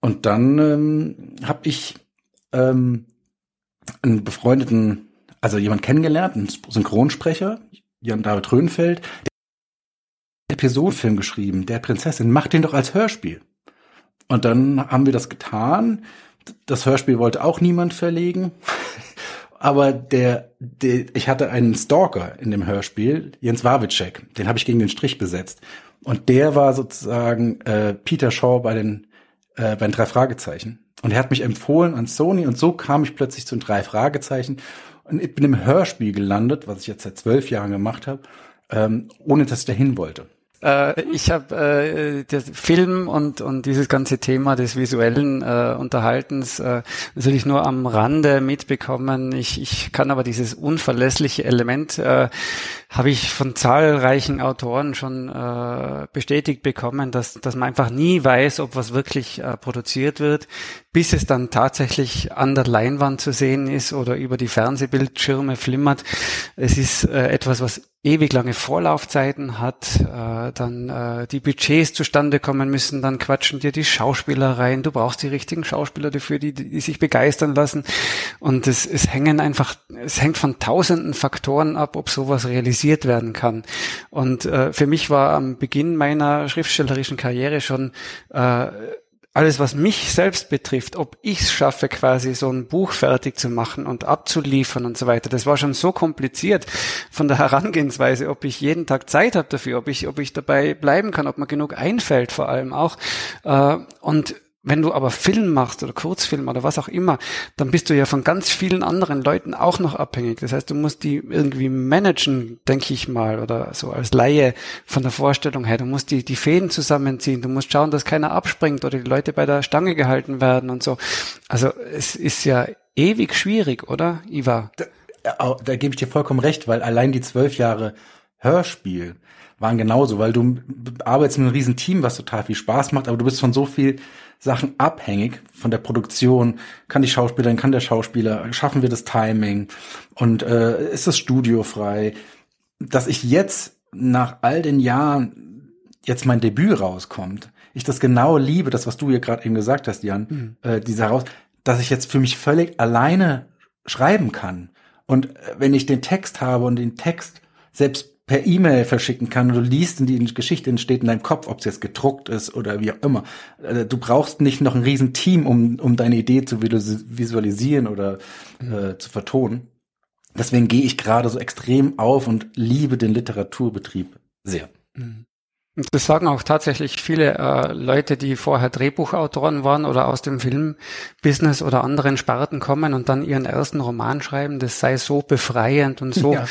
Und dann ähm, habe ich ähm, einen befreundeten, also jemand kennengelernt, einen Synchronsprecher, Jan David Röhnfeld, der Episodenfilm geschrieben, der Prinzessin, macht den doch als Hörspiel. Und dann haben wir das getan. Das Hörspiel wollte auch niemand verlegen. (laughs) Aber der, der, ich hatte einen Stalker in dem Hörspiel, Jens Wawitschek, den habe ich gegen den Strich besetzt. Und der war sozusagen äh, Peter Shaw bei den, äh, bei den drei Fragezeichen. Und er hat mich empfohlen an Sony und so kam ich plötzlich zu den drei Fragezeichen und ich bin im Hörspiel gelandet, was ich jetzt seit zwölf Jahren gemacht habe, ähm, ohne dass ich dahin wollte. Äh, ich habe äh, der Film und und dieses ganze Thema des visuellen äh, Unterhaltens äh, natürlich nur am Rande mitbekommen. Ich, ich kann aber dieses unverlässliche Element äh, habe ich von zahlreichen Autoren schon äh, bestätigt bekommen, dass dass man einfach nie weiß, ob was wirklich äh, produziert wird, bis es dann tatsächlich an der Leinwand zu sehen ist oder über die Fernsehbildschirme flimmert. Es ist äh, etwas, was ewig lange Vorlaufzeiten hat, äh, dann äh, die Budgets zustande kommen müssen, dann quatschen dir die Schauspieler rein, du brauchst die richtigen Schauspieler dafür, die, die sich begeistern lassen. Und es, es hängen einfach, es hängt von tausenden Faktoren ab, ob sowas realisiert werden kann. Und äh, für mich war am Beginn meiner schriftstellerischen Karriere schon äh, alles, was mich selbst betrifft, ob ich es schaffe, quasi so ein Buch fertig zu machen und abzuliefern und so weiter, das war schon so kompliziert von der Herangehensweise, ob ich jeden Tag Zeit habe dafür, ob ich, ob ich dabei bleiben kann, ob mir genug einfällt vor allem auch. Äh, und wenn du aber Film machst oder Kurzfilm oder was auch immer, dann bist du ja von ganz vielen anderen Leuten auch noch abhängig. Das heißt, du musst die irgendwie managen, denke ich mal, oder so als Laie von der Vorstellung her. Du musst die, die Fäden zusammenziehen. Du musst schauen, dass keiner abspringt oder die Leute bei der Stange gehalten werden und so. Also es ist ja ewig schwierig, oder, Iva? Da, da gebe ich dir vollkommen recht, weil allein die zwölf Jahre Hörspiel waren genauso, weil du arbeitest mit einem riesen Team, was total viel Spaß macht, aber du bist von so viel Sachen abhängig von der Produktion. Kann die Schauspielerin, kann der Schauspieler, schaffen wir das Timing und äh, ist das Studio frei? Dass ich jetzt nach all den Jahren jetzt mein Debüt rauskommt, ich das genau liebe, das was du hier gerade eben gesagt hast, Jan, mhm. äh, diese heraus, dass ich jetzt für mich völlig alleine schreiben kann. Und äh, wenn ich den Text habe und den Text selbst per E-Mail verschicken kann und du liest und die Geschichte entsteht in deinem Kopf, ob es jetzt gedruckt ist oder wie auch immer. Äh, du brauchst nicht noch ein riesen Team, um, um deine Idee zu visualisieren oder mhm. äh, zu vertonen. Deswegen gehe ich gerade so extrem auf und liebe den Literaturbetrieb sehr. Mhm. Das sagen auch tatsächlich viele äh, Leute, die vorher Drehbuchautoren waren oder aus dem Filmbusiness oder anderen Sparten kommen und dann ihren ersten Roman schreiben. Das sei so befreiend und so, ja.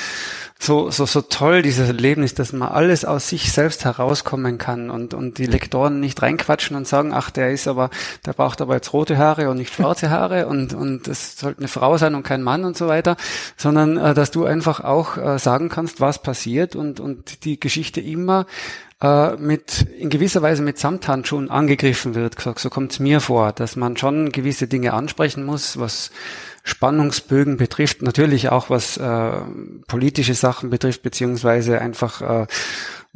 So, so, so toll, dieses Erlebnis, dass man alles aus sich selbst herauskommen kann und, und die Lektoren nicht reinquatschen und sagen, ach, der ist aber, der braucht aber jetzt rote Haare und nicht schwarze Haare und, und das sollte eine Frau sein und kein Mann und so weiter, sondern äh, dass du einfach auch äh, sagen kannst, was passiert und, und die Geschichte immer äh, mit in gewisser Weise mit Samthandschuhen angegriffen wird. So kommt es mir vor, dass man schon gewisse Dinge ansprechen muss, was Spannungsbögen betrifft, natürlich auch was äh, politische Sachen betrifft, beziehungsweise einfach äh,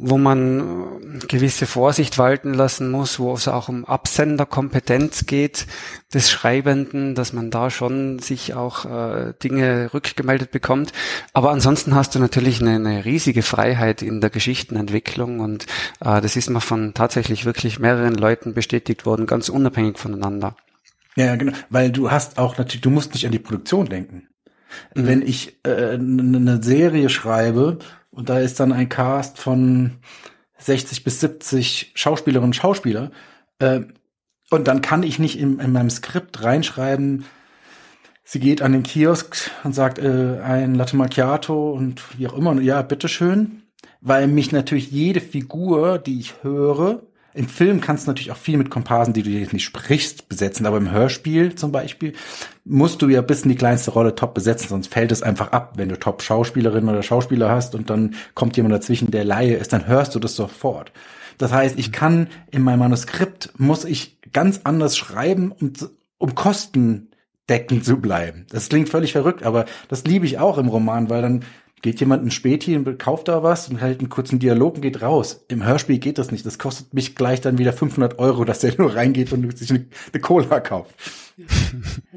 wo man äh, gewisse Vorsicht walten lassen muss, wo es auch um Absenderkompetenz geht des Schreibenden, dass man da schon sich auch äh, Dinge rückgemeldet bekommt. Aber ansonsten hast du natürlich eine, eine riesige Freiheit in der Geschichtenentwicklung und äh, das ist mal von tatsächlich wirklich mehreren Leuten bestätigt worden, ganz unabhängig voneinander. Ja, genau, weil du hast auch natürlich, du musst nicht an die Produktion denken. Mhm. Wenn ich äh, eine Serie schreibe, und da ist dann ein Cast von 60 bis 70 Schauspielerinnen und Schauspieler. Äh, und dann kann ich nicht in, in, meinem Skript reinschreiben, sie geht an den Kiosk und sagt äh, ein Latte Macchiato und wie auch immer. Und ja, bitteschön. Weil mich natürlich jede Figur, die ich höre, im Film kannst du natürlich auch viel mit Komparsen, die du jetzt nicht sprichst, besetzen, aber im Hörspiel zum Beispiel musst du ja bis in die kleinste Rolle top besetzen, sonst fällt es einfach ab, wenn du top Schauspielerin oder Schauspieler hast und dann kommt jemand dazwischen, der Laie ist, dann hörst du das sofort. Das heißt, ich kann in meinem Manuskript muss ich ganz anders schreiben, um, um Kosten deckend zu bleiben. Das klingt völlig verrückt, aber das liebe ich auch im Roman, weil dann geht jemand in Späti und kauft da was und hält einen kurzen Dialog und geht raus. Im Hörspiel geht das nicht. Das kostet mich gleich dann wieder 500 Euro, dass der (laughs) nur reingeht und sich eine, eine Cola kauft. (laughs)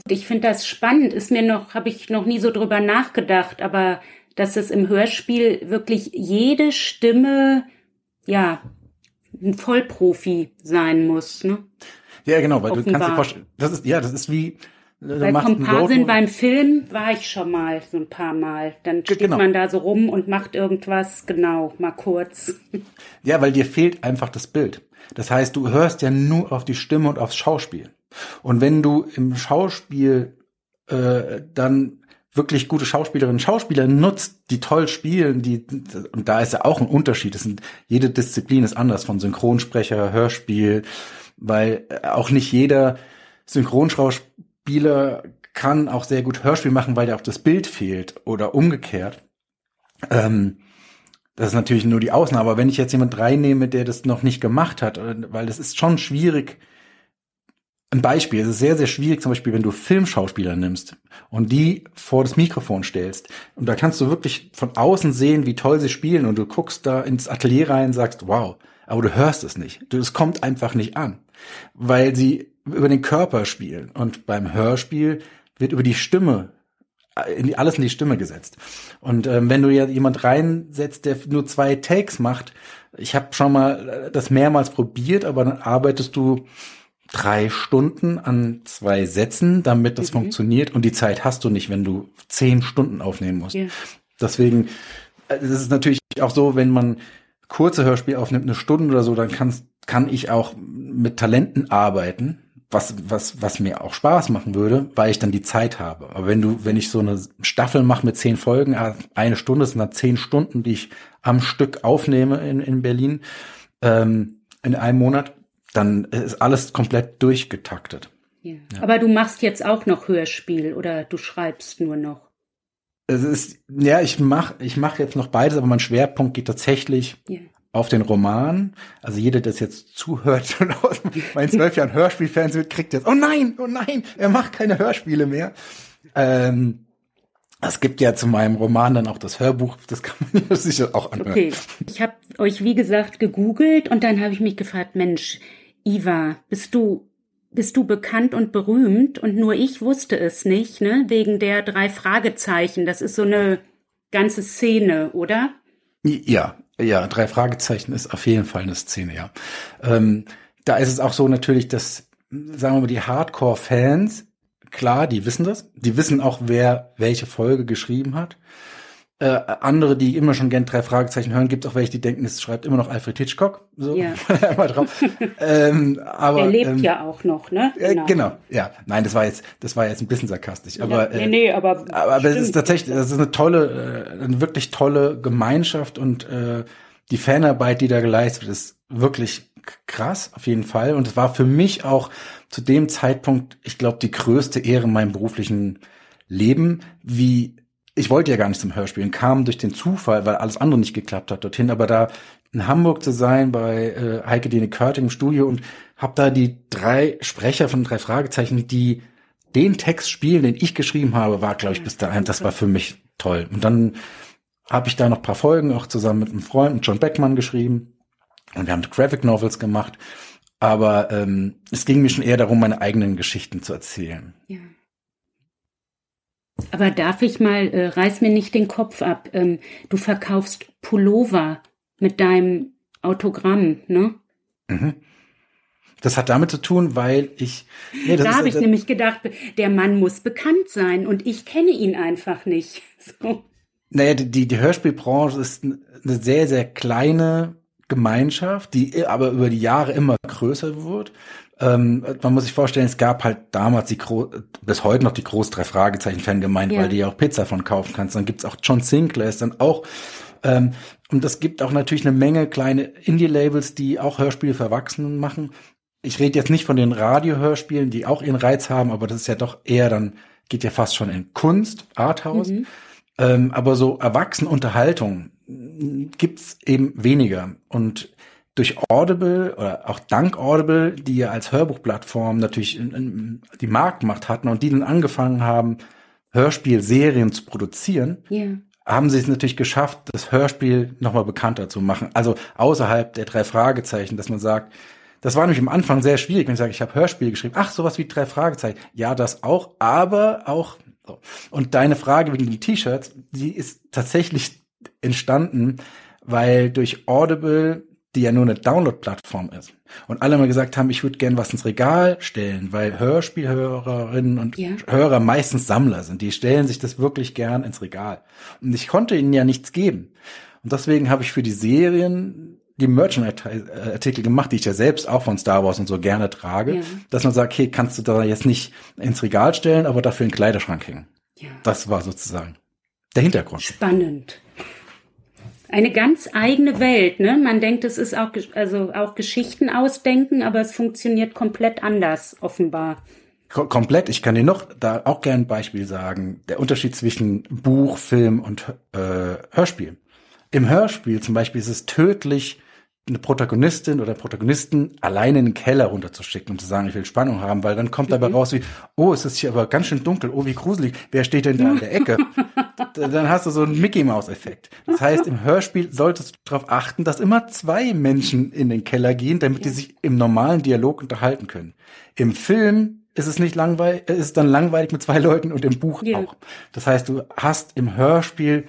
Ich finde das spannend. Ist mir noch, habe ich noch nie so drüber nachgedacht, aber dass es im Hörspiel wirklich jede Stimme, ja, ein Vollprofi sein muss, ne? Ja, genau, weil Offenbar. du kannst dir vorstellen, das ist, ja, das ist wie, bei Komparsin beim Film war ich schon mal so ein paar Mal. Dann steht genau. man da so rum und macht irgendwas, genau, mal kurz. (laughs) Ja, weil dir fehlt einfach das Bild. Das heißt, du hörst ja nur auf die Stimme und aufs Schauspiel. Und wenn du im Schauspiel äh, dann wirklich gute Schauspielerinnen und Schauspieler nutzt, die toll spielen, die und da ist ja auch ein Unterschied. Das sind, jede Disziplin ist anders, von Synchronsprecher, Hörspiel, weil äh, auch nicht jeder Synchronschauspieler Spieler kann auch sehr gut Hörspiel machen, weil ja auch das Bild fehlt oder umgekehrt. Ähm, das ist natürlich nur die Ausnahme. Aber wenn ich jetzt jemand reinnehme, der das noch nicht gemacht hat, weil das ist schon schwierig. Ein Beispiel, es ist sehr, sehr schwierig, zum Beispiel, wenn du Filmschauspieler nimmst und die vor das Mikrofon stellst. Und da kannst du wirklich von außen sehen, wie toll sie spielen und du guckst da ins Atelier rein und sagst, wow, aber du hörst es nicht. Es kommt einfach nicht an, weil sie über den Körper spielen. Und beim Hörspiel wird über die Stimme in die, alles in die Stimme gesetzt. Und ähm, wenn du ja jemand reinsetzt, der nur zwei Takes macht, ich habe schon mal das mehrmals probiert, aber dann arbeitest du drei Stunden an zwei Sätzen, damit das mhm. funktioniert. Und die Zeit hast du nicht, wenn du zehn Stunden aufnehmen musst. Ja. Deswegen, äh, es ist natürlich auch so, wenn man kurze Hörspiele aufnimmt, eine Stunde oder so, dann kannst, kann ich auch mit Talenten arbeiten was, was, was mir auch Spaß machen würde, weil ich dann die Zeit habe. Aber wenn du, wenn ich so eine Staffel mache mit zehn Folgen, äh, eine Stunde sind dann zehn Stunden, die ich am Stück aufnehme in, in Berlin, ähm, in einem Monat, dann ist alles komplett durchgetaktet. Ja. Ja. Aber du machst jetzt auch noch Hörspiel oder du schreibst nur noch? Es ist, ja, ich mach, ich mach jetzt noch beides, aber mein Schwerpunkt geht tatsächlich ja auf den Roman. Also jeder, der jetzt zuhört (laughs) und aus meinen zwölf Jahren Hörspielfans wird, kriegt jetzt, oh nein, oh nein, er macht keine Hörspiele mehr. Ähm, es gibt ja zu meinem Roman dann auch das Hörbuch, das kann man (laughs) ja sicher auch anhören. Okay, ich habe euch wie gesagt gegoogelt und dann habe ich mich gefragt, Mensch, Iva, bist du bist du bekannt und berühmt und nur ich wusste es nicht, ne? Wegen der drei Fragezeichen. Das ist so eine ganze Szene, oder? Ja, ja, drei Fragezeichen ist auf jeden Fall eine Szene, ja. Ähm, da ist es auch so natürlich, dass, sagen wir mal, die Hardcore-Fans, klar, die wissen das. Die wissen auch, wer welche Folge geschrieben hat. Äh, andere, die immer schon gern drei Fragezeichen hören, gibt auch welche, die denken, es schreibt immer noch Alfred Hitchcock. So, Ja. (laughs) mal drauf. ähm, aber, Der lebt ähm, ja auch noch, ne? äh, genau, ja. Nein, das war jetzt, das war jetzt ein bisschen sarkastisch. Aber, ja, nee, äh, nee, aber, aber, aber es ist tatsächlich, das ist eine tolle, äh, eine wirklich tolle Gemeinschaft und äh, die Fanarbeit, die da geleistet wird, ist wirklich krass, auf jeden Fall. Und es war für mich auch zu dem Zeitpunkt, ich glaube, die größte Ehre in meinem beruflichen Leben, wie ich wollte ja gar nicht zum Hörspielen, kam durch den Zufall, weil alles andere nicht geklappt hat dorthin, aber da in Hamburg zu sein bei äh, Heike Dene Körting im Studio und hab da die drei Sprecher von drei Fragezeichen, die den Text spielen, den ich geschrieben habe, war, glaube ich, bis dahin, das war für mich toll. Und dann habe ich da noch ein paar Folgen auch zusammen mit einem Freund, mit John Beckmann geschrieben. Und wir haben Graphic Novels gemacht. Aber ähm, es ging mir schon eher darum, meine eigenen Geschichten zu erzählen. Ja. Aber darf ich mal, äh, reiß mir nicht den Kopf ab. Ähm, du verkaufst Pullover mit deinem Autogramm, ne? Das hat damit zu tun, weil ich. Nee, das Da habe ich das- nämlich gedacht, der Mann muss bekannt sein und ich kenne ihn einfach nicht. (laughs) So. Naja, die, die Hörspielbranche ist eine sehr, sehr kleine Gemeinschaft, die aber über die Jahre immer größer wird. Ähm, man muss sich vorstellen, es gab halt damals die Gro bis heute noch die groß drei Fragezeichen Fangemeinde, Ja. weil du ja auch Pizza von kaufen kannst. Dann gibt's auch John Sinclair, ist dann auch ähm, und es gibt auch natürlich eine Menge kleine Indie-Labels, die auch Hörspiele für Erwachsene machen. Ich rede jetzt nicht von den Radiohörspielen, die auch ihren Reiz haben, aber das ist ja doch eher dann, geht ja fast schon in Kunst, Arthouse. Ähm, aber so Erwachsenenunterhaltung gibt's eben weniger. Und durch Audible oder auch dank Audible, die ja als Hörbuchplattform natürlich in, in, die Marktmacht hatten und die dann angefangen haben, Hörspielserien zu produzieren, Ja. haben sie es natürlich geschafft, das Hörspiel nochmal bekannter zu machen. Also außerhalb der drei Fragezeichen, dass man sagt, das war nämlich am Anfang sehr schwierig, wenn ich sage, ich habe Hörspiel geschrieben. Ach, sowas wie drei Fragezeichen. Ja, das auch, aber auch. So. Und deine Frage wegen den T-Shirts, die ist tatsächlich entstanden, weil durch Audible, die ja nur eine Download-Plattform ist, und alle mal gesagt haben, ich würde gern was ins Regal stellen, weil Hörspielhörerinnen und Ja. Hörer meistens Sammler sind. Die stellen sich das wirklich gern ins Regal. Und ich konnte ihnen ja nichts geben. Und deswegen habe ich für die Serien die Merchandise-Artikel gemacht, die ich ja selbst auch von Star Wars und so gerne trage, Ja. dass man sagt, okay, kannst du da jetzt nicht ins Regal stellen, aber dafür in den Kleiderschrank hängen. Ja. Das war sozusagen der Hintergrund. Spannend. Eine ganz eigene Welt, ne? Man denkt, es ist auch, also auch Geschichten ausdenken, aber es funktioniert komplett anders, offenbar. Ko- Komplett. Ich kann dir noch da auch gerne ein Beispiel sagen. Der Unterschied zwischen Buch, Film und äh, Hörspiel. Im Hörspiel zum Beispiel ist es tödlich, eine Protagonistin oder Protagonisten alleine in den Keller runterzuschicken und zu sagen, ich will Spannung haben, weil dann kommt dabei raus wie, oh, es ist hier aber ganz schön dunkel, oh, wie gruselig, wer steht denn da in der Ecke? (laughs) Dann hast du so einen Mickey-Maus-Effekt. Das heißt, im Hörspiel solltest du darauf achten, dass immer zwei Menschen in den Keller gehen, damit die sich im normalen Dialog unterhalten können. Im Film ist es nicht langweilig, ist es dann langweilig mit zwei Leuten und im Buch Ja. auch. Das heißt, du hast im Hörspiel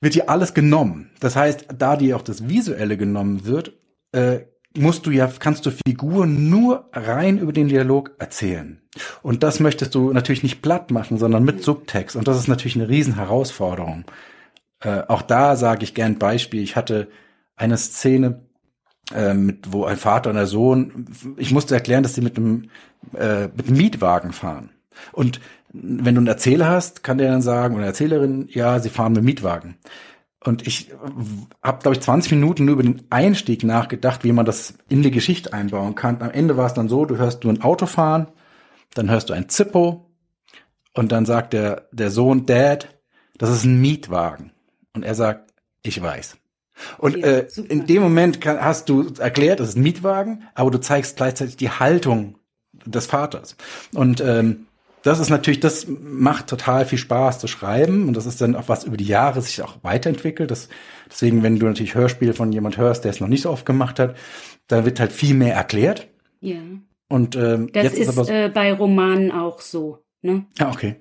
wird dir alles genommen. Das heißt, da dir auch das Visuelle genommen wird, äh, musst du ja, kannst du Figuren nur rein über den Dialog erzählen. Und das möchtest du natürlich nicht platt machen, sondern mit Subtext. Und das ist natürlich eine riesen Herausforderung. Äh, auch da sage ich gern Beispiel. Ich hatte eine Szene, äh, mit, wo ein Vater und ein Sohn, ich musste erklären, dass sie mit einem, äh, mit einem Mietwagen fahren. Und wenn du einen Erzähler hast, kann der dann sagen, oder Erzählerin, ja, sie fahren mit Mietwagen. Und ich habe, glaube ich, 20 Minuten nur über den Einstieg nachgedacht, wie man das in die Geschichte einbauen kann. Am Ende war es dann so, du hörst nur ein Auto fahren, dann hörst du ein Zippo und dann sagt der, der Sohn, Dad, das ist ein Mietwagen. Und er sagt, ich weiß. Und Ja, äh, in dem Moment kann, hast du erklärt, das ist ein Mietwagen, aber du zeigst gleichzeitig die Haltung des Vaters. Und ähm, das ist natürlich, das macht total viel Spaß zu schreiben und das ist dann auch was über die Jahre sich auch weiterentwickelt. Das, deswegen, wenn du natürlich Hörspiele von jemand hörst, der es noch nicht so oft gemacht hat, da wird halt viel mehr erklärt. Ja. Und ähm, Das jetzt ist, aber so, äh, bei Romanen auch so, ne? ja, okay.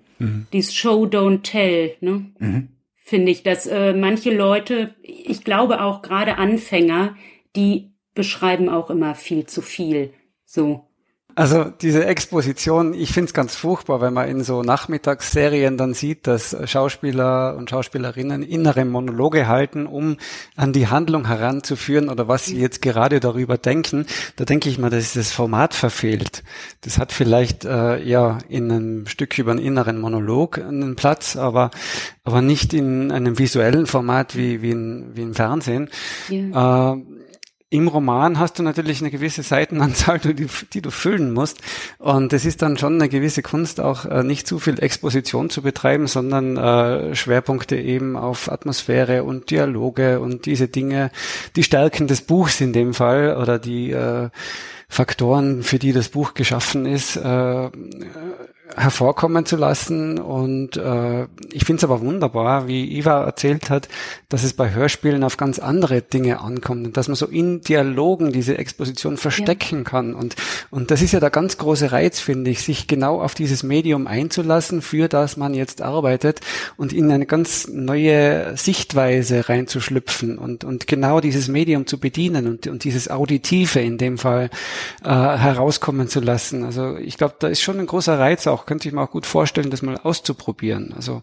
Dies Show Don't Tell, ne? Mhm. Finde ich, dass äh, manche Leute, ich glaube auch gerade Anfänger, die beschreiben auch immer viel zu viel. So. Also diese Exposition, ich finde es ganz furchtbar, wenn man in so Nachmittagsserien dann sieht, dass Schauspieler und Schauspielerinnen innere Monologe halten, um an die Handlung heranzuführen oder was sie jetzt gerade darüber denken. Da denke ich mal, dass das Format verfehlt. Das hat vielleicht äh, ja in einem Stück über einen inneren Monolog einen Platz, aber aber nicht in einem visuellen Format wie wie, in, wie im Fernsehen. Ja. Äh, im Roman hast du natürlich eine gewisse Seitenanzahl, (laughs) die, die, du füllen musst. Und es ist dann schon eine gewisse Kunst, auch äh, nicht zu viel Exposition zu betreiben, sondern äh, Schwerpunkte eben auf Atmosphäre und Dialoge und diese Dinge, die Stärken des Buchs in dem Fall oder die äh, Faktoren, für die das Buch geschaffen ist, äh, hervorkommen zu lassen. Und äh, ich finde es aber wunderbar, wie Iva erzählt hat, dass es bei Hörspielen auf ganz andere Dinge ankommt und dass man so in Dialogen diese Exposition verstecken ja. kann. Und, und das ist ja der ganz große Reiz, finde ich, sich genau auf dieses Medium einzulassen, für das man jetzt arbeitet und in eine ganz neue Sichtweise reinzuschlüpfen und, und genau dieses Medium zu bedienen und, und dieses Auditive in dem Fall äh, herauskommen zu lassen. Also ich glaube, da ist schon ein großer Reiz auch, könnte ich mir auch gut vorstellen, das mal auszuprobieren. Also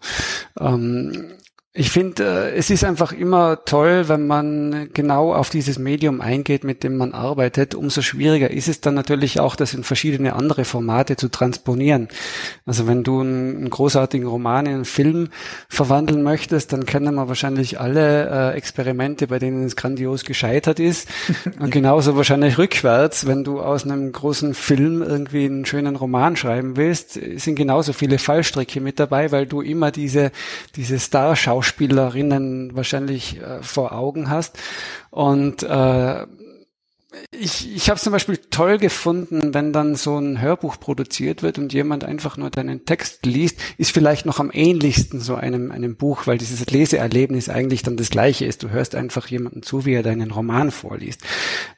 ähm, ich finde, äh, es ist einfach immer toll, wenn man genau auf dieses Medium eingeht, mit dem man arbeitet. Umso schwieriger ist es dann natürlich auch, das in verschiedene andere Formate zu transponieren. Also wenn du einen, großartigen Roman in einen Film verwandeln möchtest, dann kennen wir wahrscheinlich alle äh, Experimente, bei denen es grandios gescheitert ist. (laughs) Und genauso wahrscheinlich rückwärts, wenn du aus einem großen Film irgendwie einen schönen Roman schreiben willst, sind genauso viele Fallstricke mit dabei, weil du immer diese, diese Starschau Schauspielerinnen wahrscheinlich äh, vor Augen hast. Und äh, ich, ich habe zum Beispiel toll gefunden, wenn dann so ein Hörbuch produziert wird und jemand einfach nur deinen Text liest, ist vielleicht noch am ähnlichsten so einem, einem Buch, weil dieses Leseerlebnis eigentlich dann das gleiche ist. Du hörst einfach jemanden zu, wie er deinen Roman vorliest.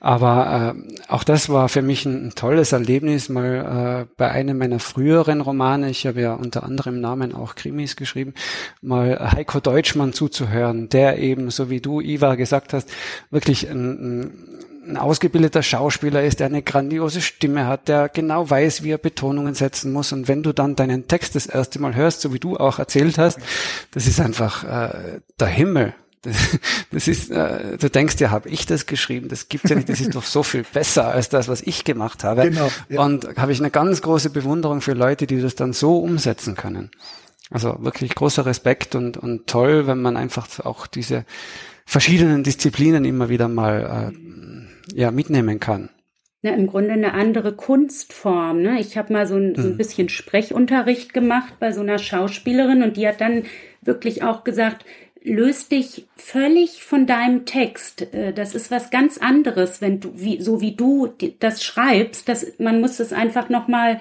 Aber äh, auch das war für mich ein, ein tolles Erlebnis, mal äh, bei einem meiner früheren Romane, ich habe ja unter anderem Namen auch Krimis geschrieben, mal Heiko Deutschmann zuzuhören, der eben, so wie du, Iva, gesagt hast, wirklich ein, ein ein ausgebildeter Schauspieler ist, der eine grandiose Stimme hat, der genau weiß, wie er Betonungen setzen muss. Und wenn du dann deinen Text das erste Mal hörst, so wie du auch erzählt hast, das ist einfach äh, der Himmel. Das, das ist, äh, du denkst ja, habe ich das geschrieben? Das gibt's ja nicht. Das ist doch so viel besser als das, was ich gemacht habe. Genau, ja. Und habe ich eine ganz große Bewunderung für Leute, die das dann so umsetzen können. Also wirklich großer Respekt und, und toll, wenn man einfach auch diese verschiedenen Disziplinen immer wieder mal äh, ja, mitnehmen kann. Na, Im Grunde eine andere Kunstform. Ne? Ich habe mal so ein, so ein mhm. bisschen Sprechunterricht gemacht bei so einer Schauspielerin und die hat dann wirklich auch gesagt, löst dich völlig von deinem Text. Äh, das ist was ganz anderes, wenn du, wie, so wie du das schreibst, das, man muss es einfach nochmal,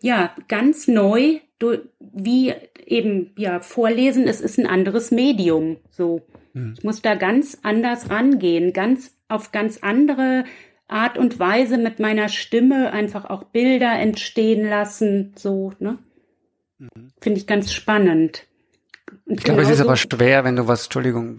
ja, ganz neu, du, wie eben, ja, vorlesen, es ist ein anderes Medium, so. Mhm. Ich muss da ganz anders rangehen, ganz auf ganz andere Art und Weise mit meiner Stimme einfach auch Bilder entstehen lassen, so, ne? Mhm. Finde ich ganz spannend. Und ich glaube, es ist aber schwer, wenn du was, Entschuldigung,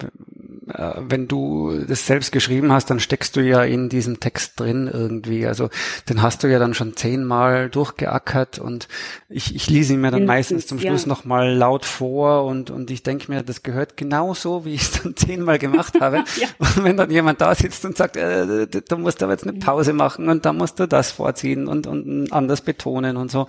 äh, wenn du das selbst geschrieben hast, dann steckst du ja in diesem Text drin irgendwie. Also den hast du ja dann schon zehnmal durchgeackert und ich, ich lese ihn mir dann Mindestens, meistens zum Schluss ja. nochmal laut vor und, und ich denke mir, das gehört genauso, wie ich es dann (laughs) zehnmal gemacht habe. (laughs) ja. Und wenn dann jemand da sitzt und sagt, äh, du musst aber jetzt eine Pause machen und da musst du das vorziehen und, und anders betonen und so,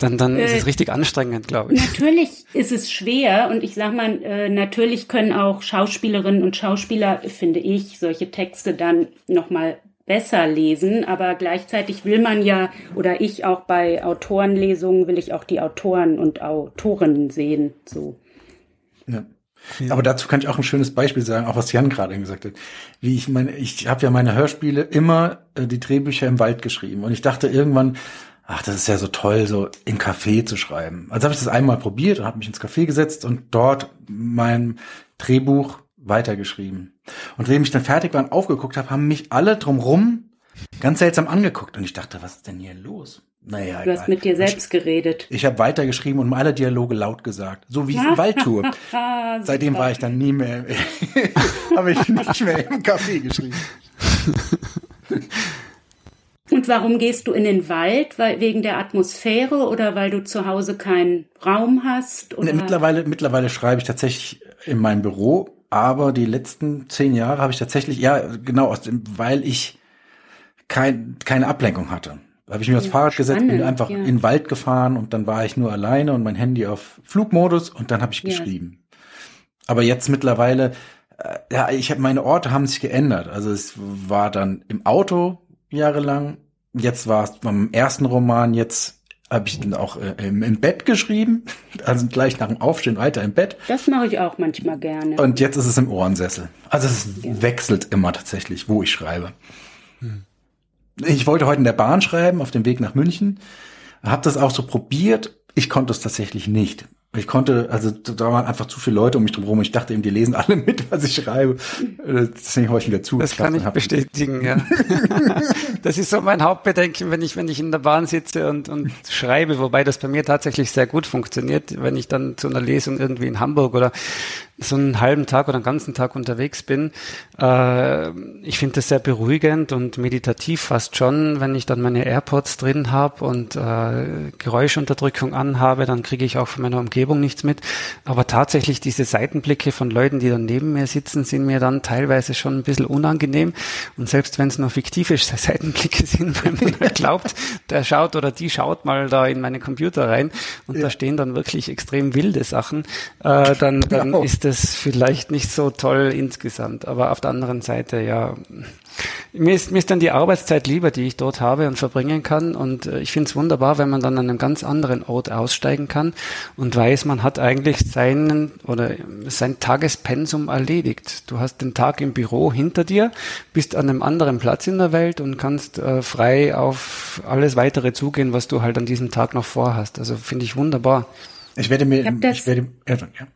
dann, dann äh, ist es äh, richtig anstrengend, glaube ich. Natürlich ist es schwer und ich sag mal, äh, natürlich können auch Schauspielerinnen und Schauspieler, finde ich, solche Texte dann nochmal besser lesen, aber gleichzeitig will man ja, oder ich auch bei Autorenlesungen will ich auch die Autoren und Autorinnen sehen, so. Ja. Ja. Aber dazu kann ich auch ein schönes Beispiel sagen, auch was Jan gerade gesagt hat. Wie ich meine, ich habe ja meine Hörspiele immer äh, die Drehbücher im Wald geschrieben und ich dachte irgendwann, ach, das ist ja so toll, so im Café zu schreiben. Also habe ich das einmal probiert und habe mich ins Café gesetzt und dort mein Drehbuch weitergeschrieben. Und wenn ich dann fertig war und aufgeguckt habe, haben mich alle drumrum ganz seltsam angeguckt. Und ich dachte, was ist denn hier los? Naja, du egal. hast mit dir selbst ich, geredet. Ich habe weitergeschrieben und alle Dialoge laut gesagt, so wie ich es (laughs) im Wald tue. Seitdem war ich dann nie mehr, (laughs) habe ich nicht mehr im Café geschrieben. (laughs) Und warum gehst du in den Wald? Weil, wegen der Atmosphäre oder weil du zu Hause keinen Raum hast? Oder? Nee, mittlerweile, mittlerweile schreibe ich tatsächlich in meinem Büro, aber die letzten zehn Jahre habe ich tatsächlich, ja, genau, aus dem, weil ich kein, keine Ablenkung hatte. Da habe ich mir aufs Fahrrad gesetzt, bin einfach ja. in den Wald gefahren und dann war ich nur alleine und mein Handy auf Flugmodus und dann habe ich geschrieben. Ja. Aber jetzt mittlerweile, äh, ja, ich habe meine Orte haben sich geändert. Also es war dann im Auto jahrelang. Jetzt war es beim ersten Roman, jetzt habe ich dann auch äh, im, im, Bett geschrieben, (laughs) also gleich nach dem Aufstehen weiter im Bett. Das mache ich auch manchmal gerne. Und jetzt ist es im Ohrensessel. Also es ja. wechselt immer tatsächlich, wo ich schreibe. Hm. Ich wollte heute in der Bahn schreiben, auf dem Weg nach München. Habe das auch so probiert. Ich konnte es tatsächlich nicht. Ich konnte, also da waren einfach zu viele Leute um mich drum herum. Ich dachte eben, die lesen alle (laughs) mit, was ich schreibe. Deswegen habe ich wieder zu. Das kann ich bestätigen, ja. (laughs) das ist so mein Hauptbedenken, wenn ich, wenn ich in der Bahn sitze und, und schreibe, wobei das bei mir tatsächlich sehr gut funktioniert, wenn ich dann zu einer Lesung irgendwie in Hamburg oder so einen halben Tag oder einen ganzen Tag unterwegs bin. Äh, ich finde das sehr beruhigend und meditativ fast schon, wenn ich dann meine AirPods drin habe und äh, Geräuschunterdrückung anhabe, dann kriege ich auch von meiner Umgebung nichts mit. Aber tatsächlich diese Seitenblicke von Leuten, die dann neben mir sitzen, sind mir dann teilweise schon ein bisschen unangenehm. Und selbst wenn es nur fiktive (laughs) Seitenblicke sind, wenn man glaubt, der schaut oder die schaut mal da in meine Computer rein und ja. da stehen dann wirklich extrem wilde Sachen, äh, dann, dann genau. ist das vielleicht nicht so toll insgesamt. Aber auf der anderen Seite, ja, mir ist, mir ist dann die Arbeitszeit lieber, die ich dort habe und verbringen kann. Und äh, ich finde es wunderbar, wenn man dann an einem ganz anderen Ort aussteigen kann und weiß, man hat eigentlich seinen oder sein Tagespensum erledigt. Du hast den Tag im Büro hinter dir, bist an einem anderen Platz in der Welt und kannst äh, frei auf alles weitere zugehen, was du halt an diesem Tag noch vorhast. Also finde ich wunderbar. Ich werde mir, ich, ich werde, ja, ja.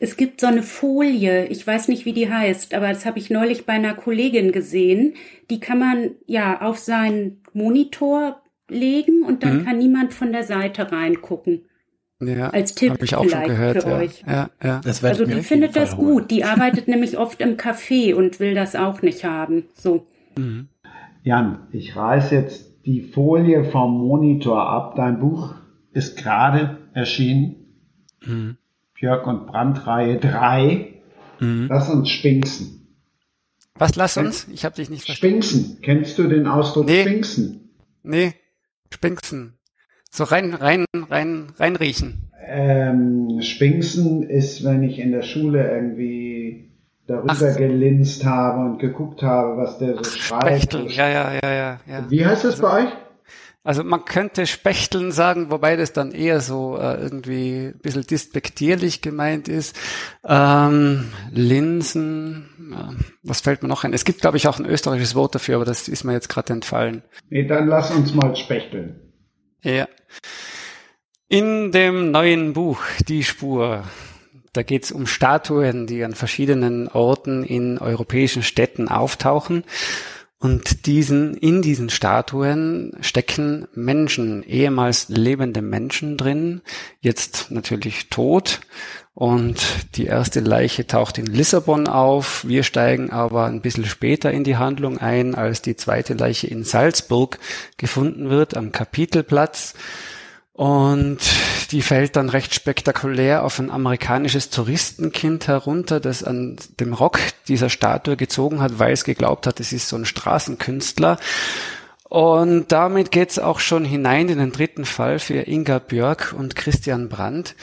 Es gibt so eine Folie, ich weiß nicht, wie die heißt, aber das habe ich neulich bei einer Kollegin gesehen. Die kann man ja auf seinen Monitor legen und dann mhm. kann niemand von der Seite reingucken. Ja, als Tipp ich auch schon gehört, für ja. euch. Ja, ja. Das also die findet das holen. gut. Die arbeitet (laughs) nämlich oft im Café und will das auch nicht haben. So. Mhm. Jan, ich reiß jetzt die Folie vom Monitor ab. Dein Buch ist gerade erschienen. Mhm. Jörg und Brandreihe 3. Mhm. Lass uns spinksen. Was lass uns? Ich habe dich nicht verstanden. Spinksen. Kennst du den Ausdruck nee. spinksen? Nee, spinksen. So rein, rein, rein, reinriechen. Ähm, spinksen ist, wenn ich in der Schule irgendwie darüber Ach. gelinst habe und geguckt habe, was der so Ach, schreibt. Ja, ja, ja, ja, ja. Wie heißt das also, bei euch? Also man könnte Spechteln sagen, wobei das dann eher so äh, irgendwie ein bisschen dispektierlich gemeint ist. Ähm, Linsen, ja, was fällt mir noch ein? Es gibt, glaube ich, auch ein österreichisches Wort dafür, aber das ist mir jetzt gerade entfallen. Nee, dann lass uns mal spechteln. Ja. In dem neuen Buch Die Spur, da geht es um Statuen, die an verschiedenen Orten in europäischen Städten auftauchen. Und diesen, in diesen Statuen stecken Menschen, ehemals lebende Menschen drin, jetzt natürlich tot. Und die erste Leiche taucht in Lissabon auf. Wir steigen aber ein bisschen später in die Handlung ein, als die zweite Leiche in Salzburg gefunden wird, am Kapitelplatz. Und die fällt dann recht spektakulär auf ein amerikanisches Touristenkind herunter, das an dem Rock dieser Statue gezogen hat, weil es geglaubt hat, es ist so ein Straßenkünstler. Und damit geht's auch schon hinein in den dritten Fall für Inga Björk und Christian Brandt,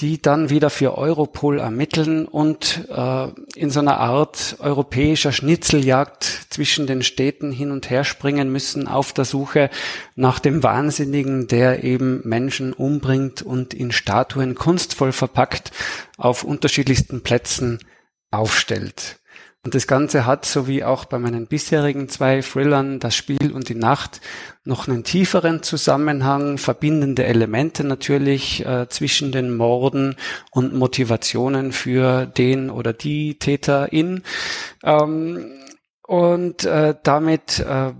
die dann wieder für Europol ermitteln und äh, in so einer Art europäischer Schnitzeljagd zwischen den Städten hin und her springen müssen auf der Suche nach dem Wahnsinnigen, der eben Menschen umbringt und in Statuen kunstvoll verpackt auf unterschiedlichsten Plätzen aufstellt. Und das Ganze hat, so wie auch bei meinen bisherigen zwei Thrillern, das Spiel und die Nacht, noch einen tieferen Zusammenhang, verbindende Elemente natürlich äh, zwischen den Morden und Motivationen für den oder die Täterin. Ähm, und äh, damit, äh,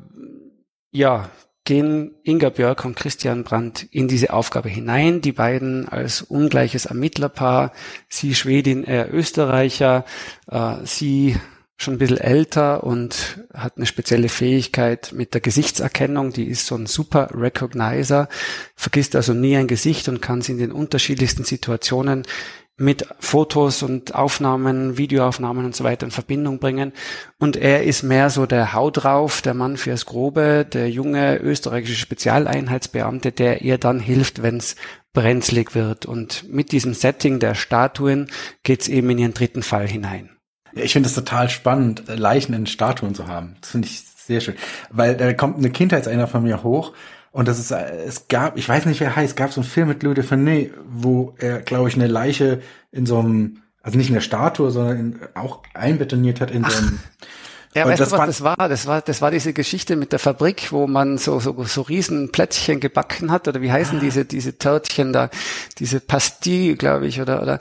ja, gehen Inga Björk und Christian Brandt in diese Aufgabe hinein. Die beiden als ungleiches Ermittlerpaar, sie Schwedin, er Österreicher, äh, sie schon ein bisschen älter und hat eine spezielle Fähigkeit mit der Gesichtserkennung. Die ist so ein super Recognizer, vergisst also nie ein Gesicht und kann sie in den unterschiedlichsten Situationen mit Fotos und Aufnahmen, Videoaufnahmen und so weiter in Verbindung bringen. Und er ist mehr so der Hau drauf, der Mann fürs Grobe, der junge österreichische Spezialeinheitsbeamte, der ihr dann hilft, wenn es brenzlig wird. Und mit diesem Setting der Statuen geht's eben in ihren dritten Fall hinein. Ich finde es total spannend, Leichen in Statuen zu haben. Das finde ich sehr schön. Weil da kommt eine Kindheitseiner von mir hoch und das ist, es gab, ich weiß nicht, wer heißt, gab so einen Film mit Louis de Funès, wo er, glaube ich, eine Leiche in so einem, also nicht in der Statue, sondern in, auch einbetoniert hat in so einem, ja, weißt du, was das war? Das war, das war diese Geschichte mit der Fabrik, wo man so, so, so riesen Plätzchen gebacken hat, oder wie heißen ah. diese, diese Törtchen da, diese Pastille, glaube ich, oder, oder,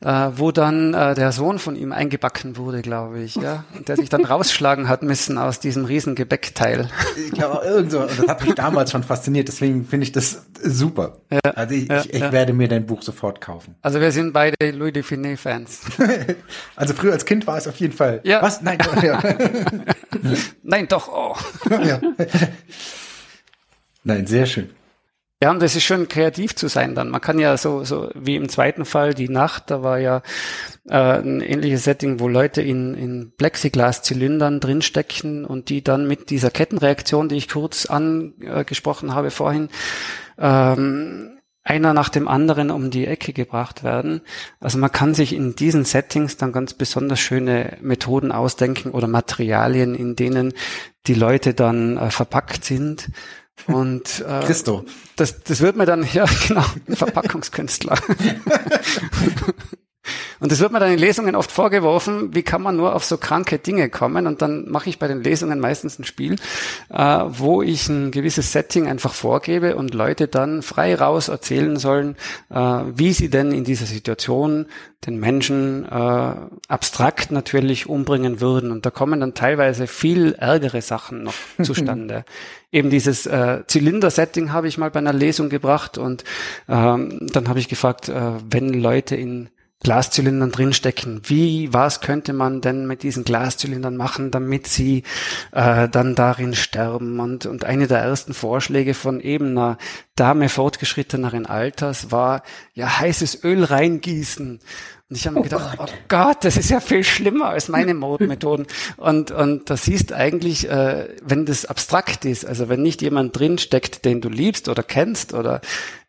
äh, wo dann äh, der Sohn von ihm eingebacken wurde, glaube ich, ja, und der sich dann (laughs) rausschlagen hat müssen aus diesem riesen Gebäckteil. Ich glaube, irgend so, das hat mich damals schon fasziniert, deswegen finde ich das super. Ja, also ich, ja, ich, ich ja. werde mir dein Buch sofort kaufen. Also wir sind beide Louis de Finet Fans. (laughs) also früher als Kind war es auf jeden Fall. Ja. Was? Nein, (laughs) ja. (laughs) Nein, doch. Oh. ja. Nein, sehr schön. Ja, und es ist schön, kreativ zu sein dann. Man kann ja so, so wie im zweiten Fall die Nacht, da war ja äh, ein ähnliches Setting, wo Leute in, in Plexiglas-Zylindern drinstecken und die dann mit dieser Kettenreaktion, die ich kurz angesprochen habe vorhin, ähm, einer nach dem anderen um die Ecke gebracht werden. Also man kann sich in diesen Settings dann ganz besonders schöne Methoden ausdenken oder Materialien, in denen die Leute dann äh, verpackt sind. Und (laughs) äh, Christo. Das, das wird mir dann, (laughs) ja genau, Verpackungskünstler. (laughs) Und es wird mir dann in Lesungen oft vorgeworfen, wie kann man nur auf so kranke Dinge kommen? Und dann mache ich bei den Lesungen meistens ein Spiel, äh, wo ich ein gewisses Setting einfach vorgebe und Leute dann frei raus erzählen sollen, äh, wie sie denn in dieser Situation den Menschen äh, abstrakt natürlich umbringen würden. Und da kommen dann teilweise viel ärgere Sachen noch (laughs) zustande. Eben dieses äh, Zylinder-Setting habe ich mal bei einer Lesung gebracht und ähm, dann habe ich gefragt, äh, wenn Leute in Glaszylindern drinstecken. Wie, was könnte man denn mit diesen Glaszylindern machen, damit sie äh, dann darin sterben? Und, und eine der ersten Vorschläge von eben einer Dame fortgeschritteneren Alters war, ja, heißes Öl reingießen. Und ich habe mir oh gedacht, Gott. oh Gott, das ist ja viel schlimmer als meine (laughs) Mordmethoden. Und, und das siehst eigentlich, äh, wenn das abstrakt ist, also wenn nicht jemand drinsteckt, den du liebst oder kennst oder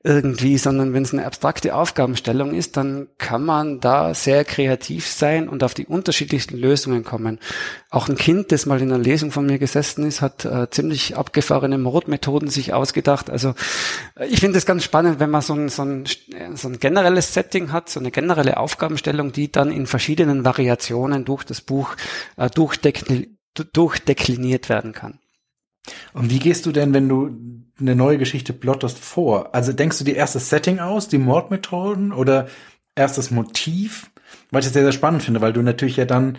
irgendwie, sondern wenn es eine abstrakte Aufgabenstellung ist, dann kann man da sehr kreativ sein und auf die unterschiedlichsten Lösungen kommen. Auch ein Kind, das mal in einer Lesung von mir gesessen ist, hat äh, ziemlich abgefahrene Mordmethoden sich ausgedacht. Also äh, ich finde es ganz spannend, wenn man so ein, so, ein, so ein generelles Setting hat, so eine generelle Aufgabenstellung, die dann in verschiedenen Variationen durch das Buch äh, durchdekliniert werden kann. Und wie gehst du denn, wenn du eine neue Geschichte plottest, vor? Also denkst du dir erst das Setting aus, die Mordmethoden oder erst das Motiv? Weil ich das sehr, sehr spannend finde, weil du natürlich ja dann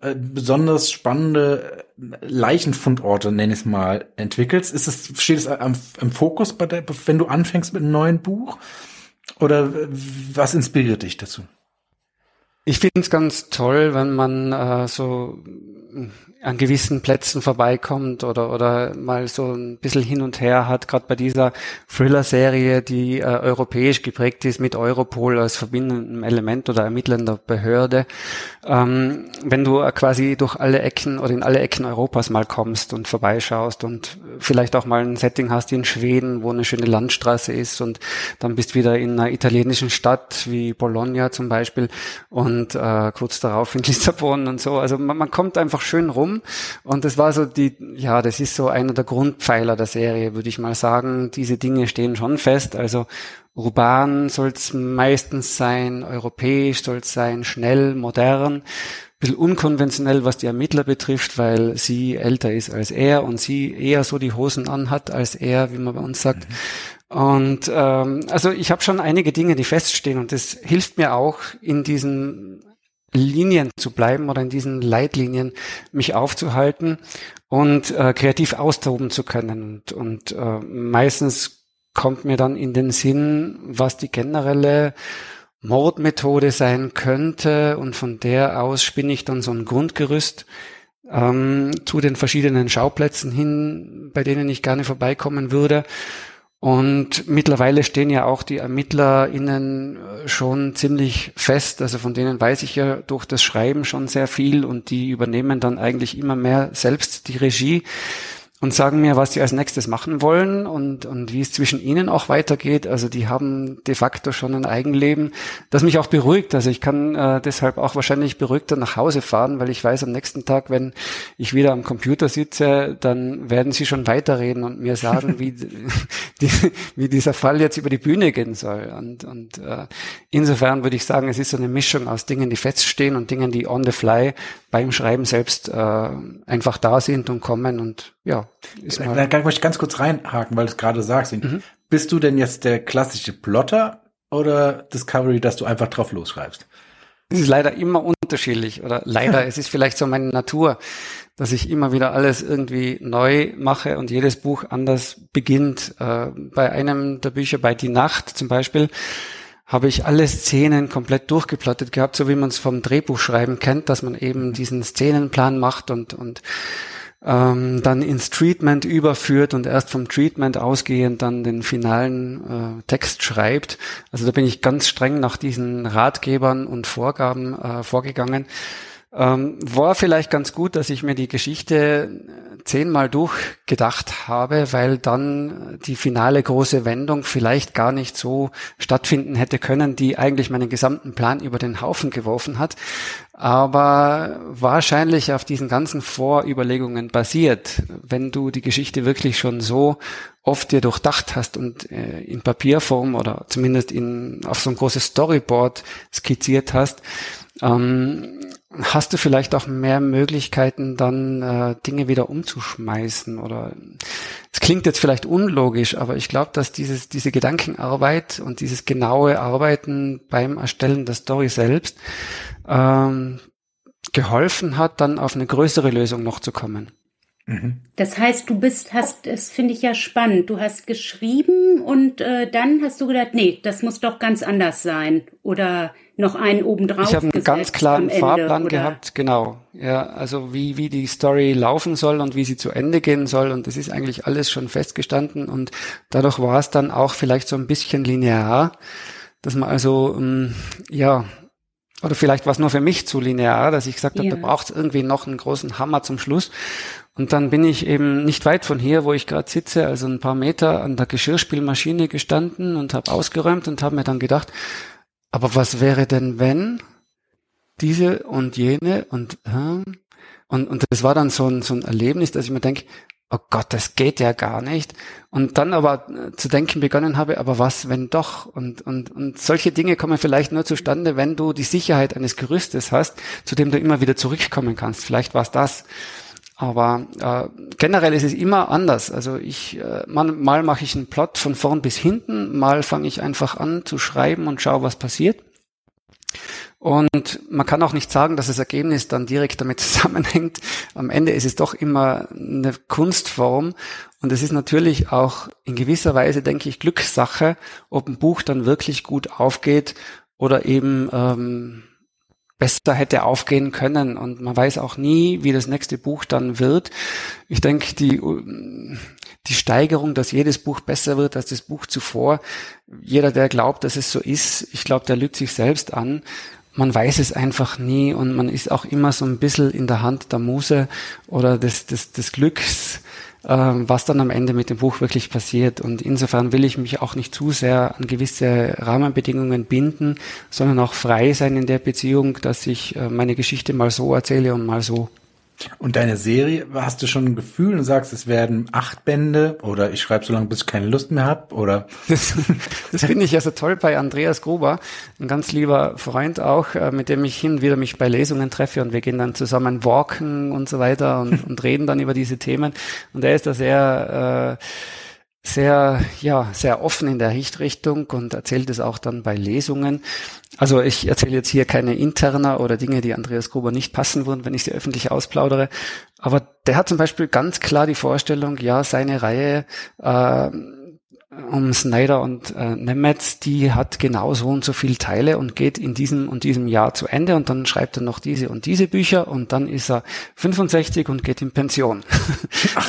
äh, besonders spannende äh, Leichenfundorte, nenn ich es mal, entwickelst. Ist es, steht es am, im Fokus bei der, wenn du anfängst mit einem neuen Buch? Oder was inspiriert dich dazu? Ich finde es ganz toll, wenn man äh, so an gewissen Plätzen vorbeikommt oder, oder mal so ein bisschen hin und her hat, gerade bei dieser Thriller-Serie, die äh, europäisch geprägt ist mit Europol als verbindendem Element oder ermittelnder Behörde. Ähm, wenn du äh, quasi durch alle Ecken oder in alle Ecken Europas mal kommst und vorbeischaust und vielleicht auch mal ein Setting hast in Schweden, wo eine schöne Landstraße ist und dann bist wieder in einer italienischen Stadt wie Bologna zum Beispiel und äh, kurz darauf in (laughs) Lissabon und so. Also man, man kommt einfach schön rum. Und das war so die, ja, das ist so einer der Grundpfeiler der Serie, würde ich mal sagen. Diese Dinge stehen schon fest. Also urban soll es meistens sein, europäisch soll es sein, schnell, modern bisschen unkonventionell, was die Ermittler betrifft, weil sie älter ist als er und sie eher so die Hosen anhat als er, wie man bei uns sagt. Mhm. Und ähm, also ich habe schon einige Dinge, die feststehen und das hilft mir auch in diesen Linien zu bleiben oder in diesen Leitlinien mich aufzuhalten und äh, kreativ austoben zu können. Und, und äh, meistens kommt mir dann in den Sinn, was die generelle Mordmethode sein könnte und von der aus spinne ich dann so ein Grundgerüst ähm, zu den verschiedenen Schauplätzen hin, bei denen ich gerne vorbeikommen würde. Und mittlerweile stehen ja auch die ErmittlerInnen äh, schon ziemlich fest. Also von denen weiß ich ja durch das Schreiben schon sehr viel und die übernehmen dann eigentlich immer mehr selbst die Regie und sagen mir, was sie als nächstes machen wollen und, und wie es zwischen ihnen auch weitergeht. Also die haben de facto schon ein Eigenleben, das mich auch beruhigt. Also ich kann äh, deshalb auch wahrscheinlich beruhigter nach Hause fahren, weil ich weiß, am nächsten Tag, wenn ich wieder am Computer sitze, dann werden sie schon weiterreden und mir sagen, wie, (laughs) die, wie dieser Fall jetzt über die Bühne gehen soll. Und, und äh, insofern würde ich sagen, es ist so eine Mischung aus Dingen, die feststehen und Dingen, die on the fly beim Schreiben selbst äh, einfach da sind und kommen und ja. Ist mal da, möchte ich ganz kurz reinhaken, weil du es gerade sagst. Mhm. Bist du denn jetzt der klassische Plotter oder Discovery, dass du einfach drauf losschreibst? Es ist leider immer unterschiedlich oder leider, (laughs) es ist vielleicht so meine Natur, dass ich immer wieder alles irgendwie neu mache und jedes Buch anders beginnt. Äh, bei einem der Bücher, bei Die Nacht zum Beispiel, habe ich alle Szenen komplett durchgeplottet gehabt, so wie man es vom Drehbuchschreiben kennt, dass man eben diesen Szenenplan macht und, und ähm, dann ins Treatment überführt und erst vom Treatment ausgehend dann den finalen äh, Text schreibt. Also da bin ich ganz streng nach diesen Ratgebern und Vorgaben äh, vorgegangen. Ähm, war vielleicht ganz gut, dass ich mir die Geschichte zehnmal durchgedacht habe, weil dann die finale große Wendung vielleicht gar nicht so stattfinden hätte können, die eigentlich meinen gesamten Plan über den Haufen geworfen hat, aber wahrscheinlich auf diesen ganzen Vorüberlegungen basiert. Wenn du die Geschichte wirklich schon so oft dir durchdacht hast und äh, in Papierform oder zumindest in, auf so ein großes Storyboard skizziert hast, ähm, hast du vielleicht auch mehr Möglichkeiten, dann äh, Dinge wieder umzuschmeißen oder es klingt jetzt vielleicht unlogisch, aber ich glaube, dass dieses, diese Gedankenarbeit und dieses genaue Arbeiten beim Erstellen der Story selbst ähm, geholfen hat, dann auf eine größere Lösung noch zu kommen. Mhm. Das heißt, du bist, hast, das finde ich ja spannend. Du hast geschrieben und äh, dann hast du gedacht, nee, das muss doch ganz anders sein. Oder noch einen obendrauf. Ich habe einen ganz klaren Ende, Fahrplan oder? gehabt, genau. Ja, also wie, wie die Story laufen soll und wie sie zu Ende gehen soll. Und das ist eigentlich alles schon festgestanden. Und dadurch war es dann auch vielleicht so ein bisschen linear, dass man also, ähm, ja, oder vielleicht war es nur für mich zu linear, dass ich gesagt habe, ja. da braucht es irgendwie noch einen großen Hammer zum Schluss. Und dann bin ich eben nicht weit von hier, wo ich gerade sitze, also ein paar Meter an der Geschirrspülmaschine gestanden und habe ausgeräumt und habe mir dann gedacht, aber was wäre denn, wenn diese und jene und äh, und, und das war dann so ein, so ein Erlebnis, dass ich mir denke, oh Gott, das geht ja gar nicht. Und dann aber äh, zu denken begonnen habe, aber was, wenn doch? Und, und, und solche Dinge kommen vielleicht nur zustande, wenn du die Sicherheit eines Gerüstes hast, zu dem du immer wieder zurückkommen kannst. Vielleicht war es das. Aber äh, generell ist es immer anders. Also ich, äh, mal, mal mache ich einen Plot von vorn bis hinten, mal fange ich einfach an zu schreiben und schaue, was passiert. Und man kann auch nicht sagen, dass das Ergebnis dann direkt damit (laughs) zusammenhängt. Am Ende ist es doch immer eine Kunstform. Und es ist natürlich auch in gewisser Weise, denke ich, Glückssache, ob ein Buch dann wirklich gut aufgeht oder eben ähm, besser hätte aufgehen können. Und man weiß auch nie, wie das nächste Buch dann wird. Ich denke, die, die Steigerung, dass jedes Buch besser wird als das Buch zuvor, jeder, der glaubt, dass es so ist, ich glaube, der lügt sich selbst an. Man weiß es einfach nie und man ist auch immer so ein bisschen in der Hand der Muse oder des, des, des Glücks was dann am Ende mit dem Buch wirklich passiert. Und insofern will ich mich auch nicht zu sehr an gewisse Rahmenbedingungen binden, sondern auch frei sein in der Beziehung, dass ich äh, meine Geschichte mal so erzähle und mal so. Und deine Serie, hast du schon ein Gefühl und sagst, es werden acht Bände oder ich schreibe so lange, bis ich keine Lust mehr habe oder? Das, das finde ich also toll bei Andreas Gruber, ein ganz lieber Freund auch, äh, mit dem ich hin und wieder mich bei Lesungen treffe und wir gehen dann zusammen walken und so weiter und, und reden dann über diese Themen. Und er ist da sehr äh, sehr, ja, sehr offen in der Richtung und erzählt es auch dann bei Lesungen. Also ich erzähle jetzt hier keine interner oder Dinge, die Andreas Gruber nicht passen würden, wenn ich sie öffentlich ausplaudere. Aber der hat zum Beispiel ganz klar die Vorstellung, ja, seine Reihe äh, um Snyder und äh, Nemetz, die hat genau so und so viele Teile und geht in diesem und diesem Jahr zu Ende und dann schreibt er noch diese und diese Bücher und dann ist er 65 und geht in Pension.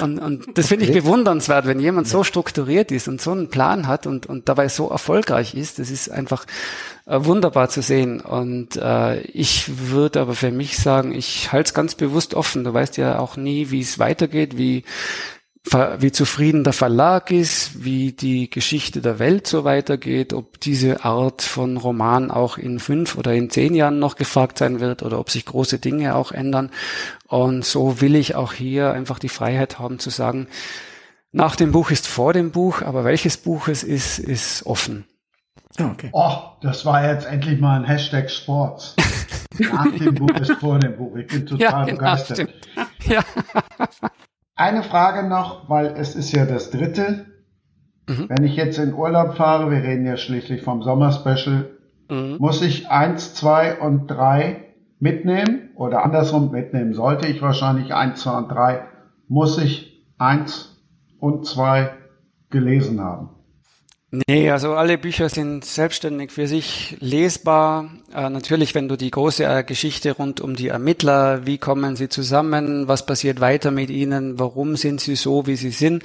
und, und das finde ich bewundernswert, wenn jemand so strukturiert ist und so einen Plan hat und, und dabei so erfolgreich ist. Das ist einfach äh, wunderbar zu sehen. Und äh, ich würde aber für mich sagen, ich halte es ganz bewusst offen. Du weißt ja auch nie, wie es weitergeht, wie wie zufrieden der Verlag ist, wie die Geschichte der Welt so weitergeht, ob diese Art von Roman auch in fünf oder in zehn Jahren noch gefragt sein wird oder ob sich große Dinge auch ändern. Und so will ich auch hier einfach die Freiheit haben zu sagen, nach dem Buch ist vor dem Buch, aber welches Buch es ist, ist offen. Okay. Oh, das war jetzt endlich mal ein Hashtag Sports. (laughs) Nach dem Buch ist vor dem Buch. Ich bin total ja, genau, begeistert. Stimmt. Ja. Eine Frage noch, weil es ist ja das dritte. Mhm. Wenn ich jetzt in Urlaub fahre, wir reden ja schließlich vom Sommerspecial, mhm. muss ich eins, zwei und drei mitnehmen oder andersrum mitnehmen sollte ich wahrscheinlich eins, zwei und drei, muss ich eins und zwei gelesen haben. Nee, also alle Bücher sind selbstständig für sich lesbar. Äh, natürlich, wenn du die große äh, Geschichte rund um die Ermittler, wie kommen sie zusammen, was passiert weiter mit ihnen, warum sind sie so, wie sie sind,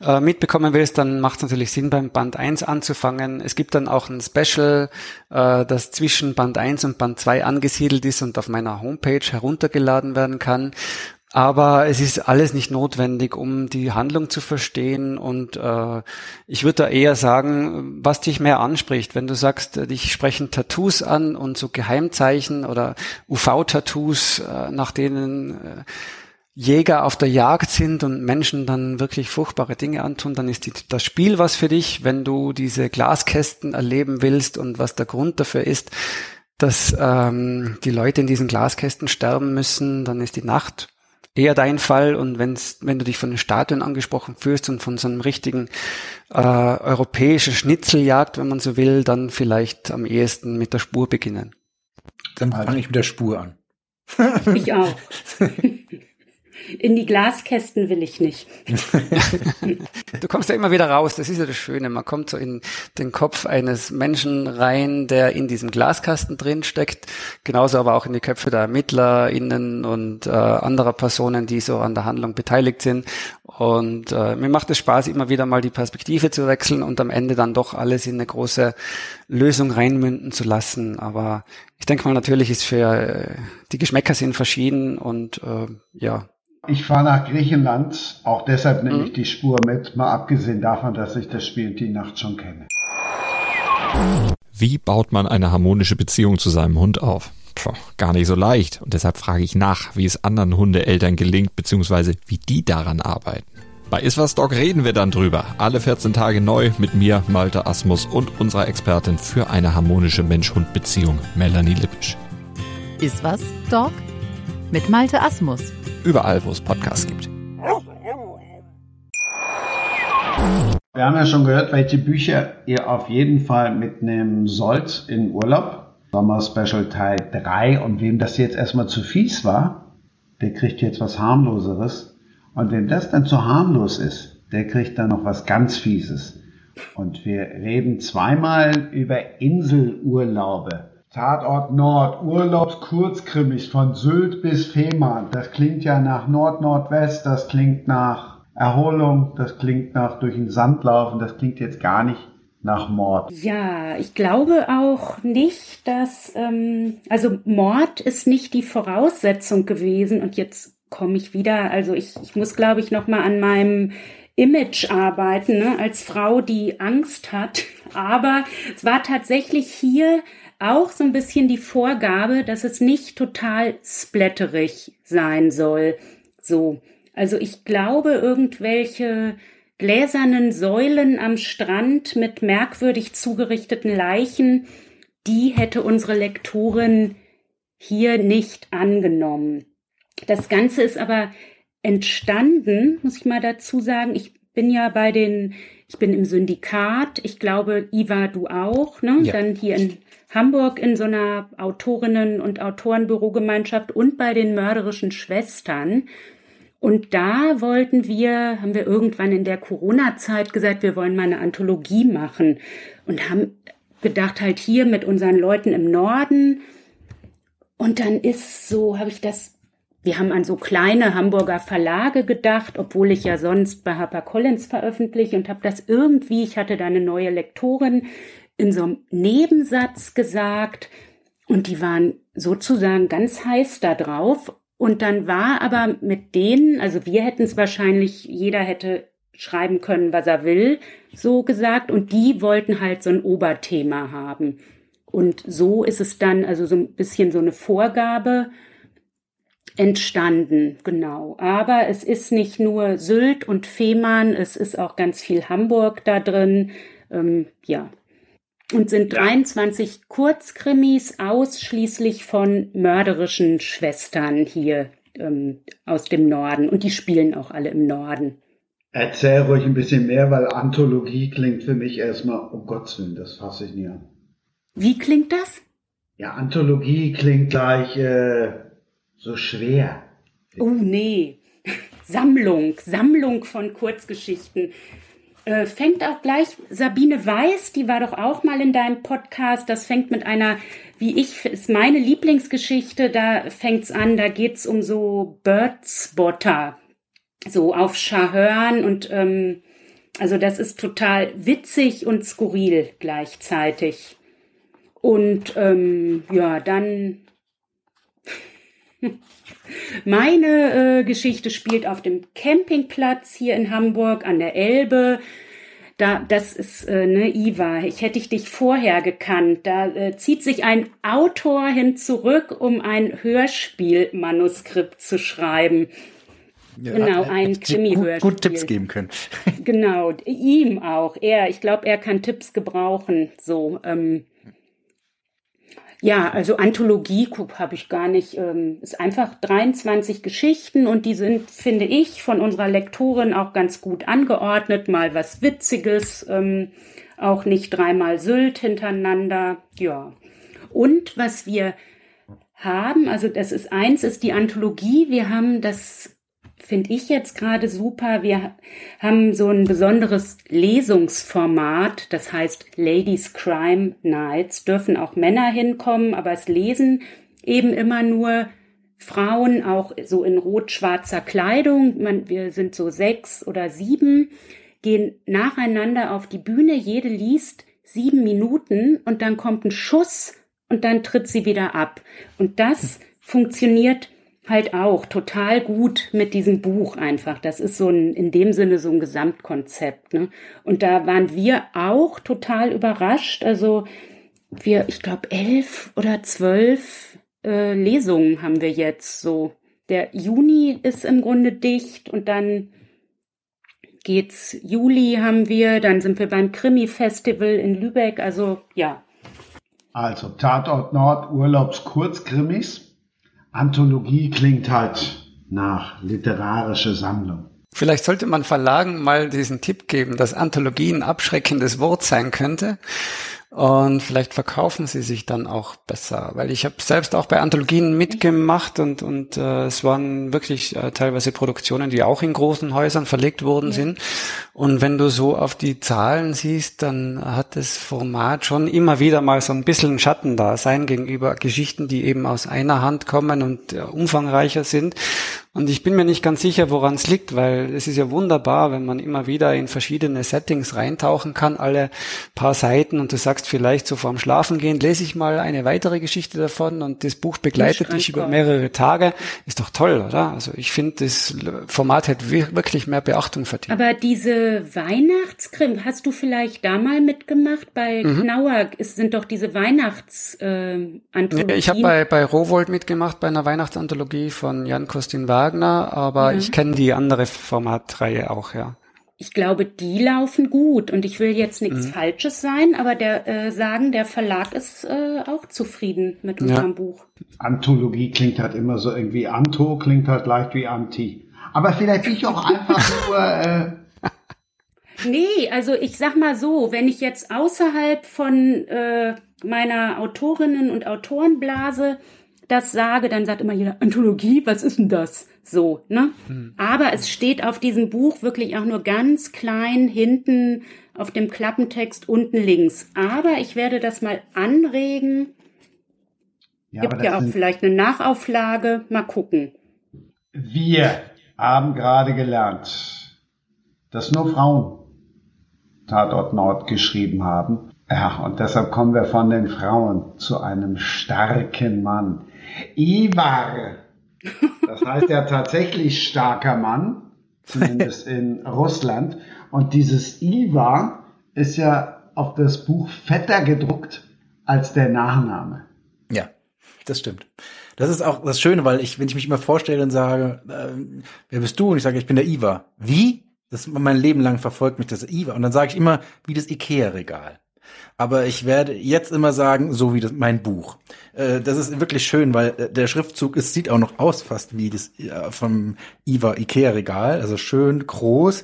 äh, mitbekommen willst, dann macht es natürlich Sinn, beim Band 1 anzufangen. Es gibt dann auch ein Special, äh, das zwischen Band 1 und Band 2 angesiedelt ist und auf meiner Homepage heruntergeladen werden kann. Aber es ist alles nicht notwendig, um die Handlung zu verstehen. Und äh, ich würde da eher sagen, was dich mehr anspricht. Wenn du sagst, äh, dich sprechen Tattoos an und so Geheimzeichen oder UV-Tattoos, äh, nach denen äh, Jäger auf der Jagd sind und Menschen dann wirklich furchtbare Dinge antun, dann ist die, das Spiel was für dich. Wenn du diese Glaskästen erleben willst und was der Grund dafür ist, dass ähm, die Leute in diesen Glaskästen sterben müssen, dann ist die Nacht eher dein Fall und wenn's, wenn du dich von den Statuen angesprochen fühlst und von so einem richtigen äh, europäischen Schnitzeljagd, wenn man so will, dann vielleicht am ehesten mit der Spur beginnen. Dann fange ich mit der Spur an. Ich auch. (laughs) In die Glaskästen will ich nicht. (laughs) du kommst ja immer wieder raus, das ist ja das Schöne. Man kommt so in den Kopf eines Menschen rein, der in diesem Glaskasten drin steckt. Genauso aber auch in die Köpfe der ErmittlerInnen und äh, anderer Personen, die so an der Handlung beteiligt sind. Und äh, mir macht es Spaß, immer wieder mal die Perspektive zu wechseln und am Ende dann doch alles in eine große Lösung reinmünden zu lassen. Aber ich denke mal, natürlich ist für äh, die Geschmäcker sind verschieden und äh, ja, ich fahre nach Griechenland, auch deshalb nehme mhm. ich die Spur mit, mal abgesehen davon, dass ich das Spiel die Nacht schon kenne. Wie baut man eine harmonische Beziehung zu seinem Hund auf? Puh, gar nicht so leicht. Und deshalb frage ich nach, wie es anderen Hundeeltern gelingt, beziehungsweise wie die daran arbeiten. Bei Iswas Dog reden wir dann drüber. Alle 14 Tage neu mit mir, Malte Asmus und unserer Expertin für eine harmonische Mensch-Hund-Beziehung, Melanie Lippisch. Iswas Dog? Mit Malte Asmus überall, wo es Podcasts gibt. Wir haben ja schon gehört, welche Bücher ihr auf jeden Fall mitnehmen sollt in Urlaub. Sommer Special Teil 3. Und wem das jetzt erstmal zu fies war, der kriegt jetzt was harmloseres. Und wem das dann zu harmlos ist, der kriegt dann noch was ganz Fieses. Und wir reden zweimal über Inselurlaube. Tatort Nord, Urlaubskurzkrimis von Sylt bis Fehmarn. Das klingt ja nach Nord-Nordwest, das klingt nach Erholung, das klingt nach durch den Sand laufen, das klingt jetzt gar nicht nach Mord. Ja, ich glaube auch nicht, dass, ähm, also Mord ist nicht die Voraussetzung gewesen und jetzt komme ich wieder, also ich, ich muss glaube ich nochmal an meinem Image arbeiten, ne, als Frau, die Angst hat. (laughs) Aber es war tatsächlich hier auch so ein bisschen die Vorgabe, dass es nicht total splatterig sein soll. So. Also ich glaube, irgendwelche gläsernen Säulen am Strand mit merkwürdig zugerichteten Leichen, die hätte unsere Lektorin hier nicht angenommen. Das Ganze ist aber entstanden, muss ich mal dazu sagen. Ich bin ja bei den, ich bin im Syndikat. Ich glaube, Iva, du auch, ne? Ja. Dann hier in Hamburg in so einer Autorinnen- und Autorenbürogemeinschaft und bei den mörderischen Schwestern. Und da wollten wir, haben wir irgendwann in der Corona-Zeit gesagt, wir wollen mal eine Anthologie machen und haben gedacht, halt hier mit unseren Leuten im Norden. Und dann ist so, habe ich das, wir haben an so kleine Hamburger Verlage gedacht, obwohl ich ja sonst bei HarperCollins veröffentliche und habe das irgendwie, ich hatte da eine neue Lektorin, in so einem Nebensatz gesagt und die waren sozusagen ganz heiß da drauf und dann war aber mit denen, also wir hätten es wahrscheinlich, jeder hätte schreiben können, was er will, so gesagt. Und die wollten halt so ein Oberthema haben. Und so ist es dann, also so ein bisschen so eine Vorgabe entstanden, genau. Aber es ist nicht nur Sylt und Fehmarn, es ist auch ganz viel Hamburg da drin. Ähm, ja, und sind 23 Kurzkrimis ausschließlich von mörderischen Schwestern hier ähm, aus dem Norden. Und die spielen auch alle im Norden. Erzähl ruhig ein bisschen mehr, weil Anthologie klingt für mich erstmal, um Gottes Willen, das fasse ich nie an. Wie klingt das? Ja, Anthologie klingt gleich äh, so schwer. Oh nee. (laughs) Sammlung, Sammlung von Kurzgeschichten. Äh, fängt auch gleich Sabine Weiß, die war doch auch mal in deinem Podcast. Das fängt mit einer, wie ich, ist meine Lieblingsgeschichte. Da fängt's an, da geht's um so Birdspotter, so auf Schahörn und ähm, also das ist total witzig und skurril gleichzeitig. Und ähm, ja, dann (laughs) Meine äh, Geschichte spielt auf dem Campingplatz hier in Hamburg an der Elbe. Da, das ist äh, ne Iva. Ich hätte ich dich vorher gekannt. Da äh, zieht sich ein Autor hin zurück, um ein Hörspielmanuskript zu schreiben. Ja, genau, ein Krimi-Hörspiel. Gut, gut Tipps geben können. genau, ihm auch. Er, ich glaube, er kann Tipps gebrauchen. So. Ähm, ja, also Anthologie habe ich gar nicht. Ähm, ist einfach 23 Geschichten und die sind, finde ich, von unserer Lektorin auch ganz gut angeordnet. Mal was Witziges, ähm, auch nicht dreimal Sylt hintereinander. Ja. Und was wir haben, also das ist eins, ist die Anthologie. Wir haben das finde ich jetzt gerade super. Wir haben so ein besonderes Lesungsformat, das heißt Ladies Crime Nights. Dürfen auch Männer hinkommen, aber es lesen eben immer nur Frauen, auch so in rot-schwarzer Kleidung. Man, wir sind so sechs oder sieben, gehen nacheinander auf die Bühne. Jede liest sieben Minuten und dann kommt ein Schuss und dann tritt sie wieder ab. Und das funktioniert halt auch total gut mit diesem Buch einfach. Das ist so ein, in dem Sinne so ein Gesamtkonzept. Ne? Und da waren wir auch total überrascht. Also wir, ich glaube, elf oder zwölf äh, Lesungen haben wir jetzt so. Der Juni ist im Grunde dicht und dann geht's Juli haben wir, dann sind wir beim Krimi-Festival in Lübeck. Also ja. Also Tatort Nord Urlaubskurzkrimis Anthologie klingt halt nach literarische Sammlung. Vielleicht sollte man Verlagen mal diesen Tipp geben, dass Anthologie ein abschreckendes Wort sein könnte. Und vielleicht verkaufen sie sich dann auch besser, weil ich habe selbst auch bei Anthologien mitgemacht und und äh, es waren wirklich äh, teilweise Produktionen, die auch in großen Häusern verlegt worden ja. sind. Und wenn du so auf die Zahlen siehst, dann hat das Format schon immer wieder mal so ein bisschen Schatten da sein gegenüber Geschichten, die eben aus einer Hand kommen und äh, umfangreicher sind. Und ich bin mir nicht ganz sicher, woran es liegt, weil es ist ja wunderbar, wenn man immer wieder in verschiedene Settings reintauchen kann, alle paar Seiten und du sagst vielleicht so vorm Schlafengehen, lese ich mal eine weitere Geschichte davon und das Buch begleitet dich über mehrere Tage. Ist doch toll, oder? Also ich finde, das Format hätte wirklich mehr Beachtung verdient. Aber diese Weihnachtskrim, hast du vielleicht da mal mitgemacht? Bei mhm. Knauer es sind doch diese Weihnachtsanthologie. Äh, ich habe bei, bei Rowold mitgemacht, bei einer Weihnachtsanthologie von Jan Kostin Wagner Wagner, aber mhm. ich kenne die andere Formatreihe auch, ja. Ich glaube, die laufen gut und ich will jetzt nichts mhm. Falsches sein, aber der äh, sagen, der Verlag ist äh, auch zufrieden mit unserem ja. Buch. Anthologie klingt halt immer so irgendwie Anto, klingt halt leicht wie Anti. Aber vielleicht bin ich auch einfach (laughs) nur. Äh nee, also ich sag mal so, wenn ich jetzt außerhalb von äh, meiner Autorinnen und Autorenblase das sage, dann sagt immer jeder, Anthologie, was ist denn das? So, ne? Hm. Aber es steht auf diesem Buch wirklich auch nur ganz klein hinten auf dem Klappentext unten links. Aber ich werde das mal anregen. Ja, Gibt ja auch vielleicht eine Nachauflage. Mal gucken. Wir haben gerade gelernt, dass nur Frauen Tatort Nord geschrieben haben. Ja, und deshalb kommen wir von den Frauen zu einem starken Mann. Ivar. Das heißt ja tatsächlich starker Mann, zumindest (laughs) in Russland. Und dieses Ivar ist ja auf das Buch fetter gedruckt als der Nachname. Ja, das stimmt. Das ist auch das Schöne, weil ich, wenn ich mich immer vorstelle und sage, äh, wer bist du? Und ich sage, ich bin der Ivar. Wie? Das mein Leben lang verfolgt mich das Ivar. Und dann sage ich immer, wie das Ikea-Regal. Aber ich werde jetzt immer sagen, so wie das, mein Buch. Äh, das ist wirklich schön, weil äh, der Schriftzug es sieht auch noch aus fast wie das äh, vom Ivar Ikea Regal, also schön groß.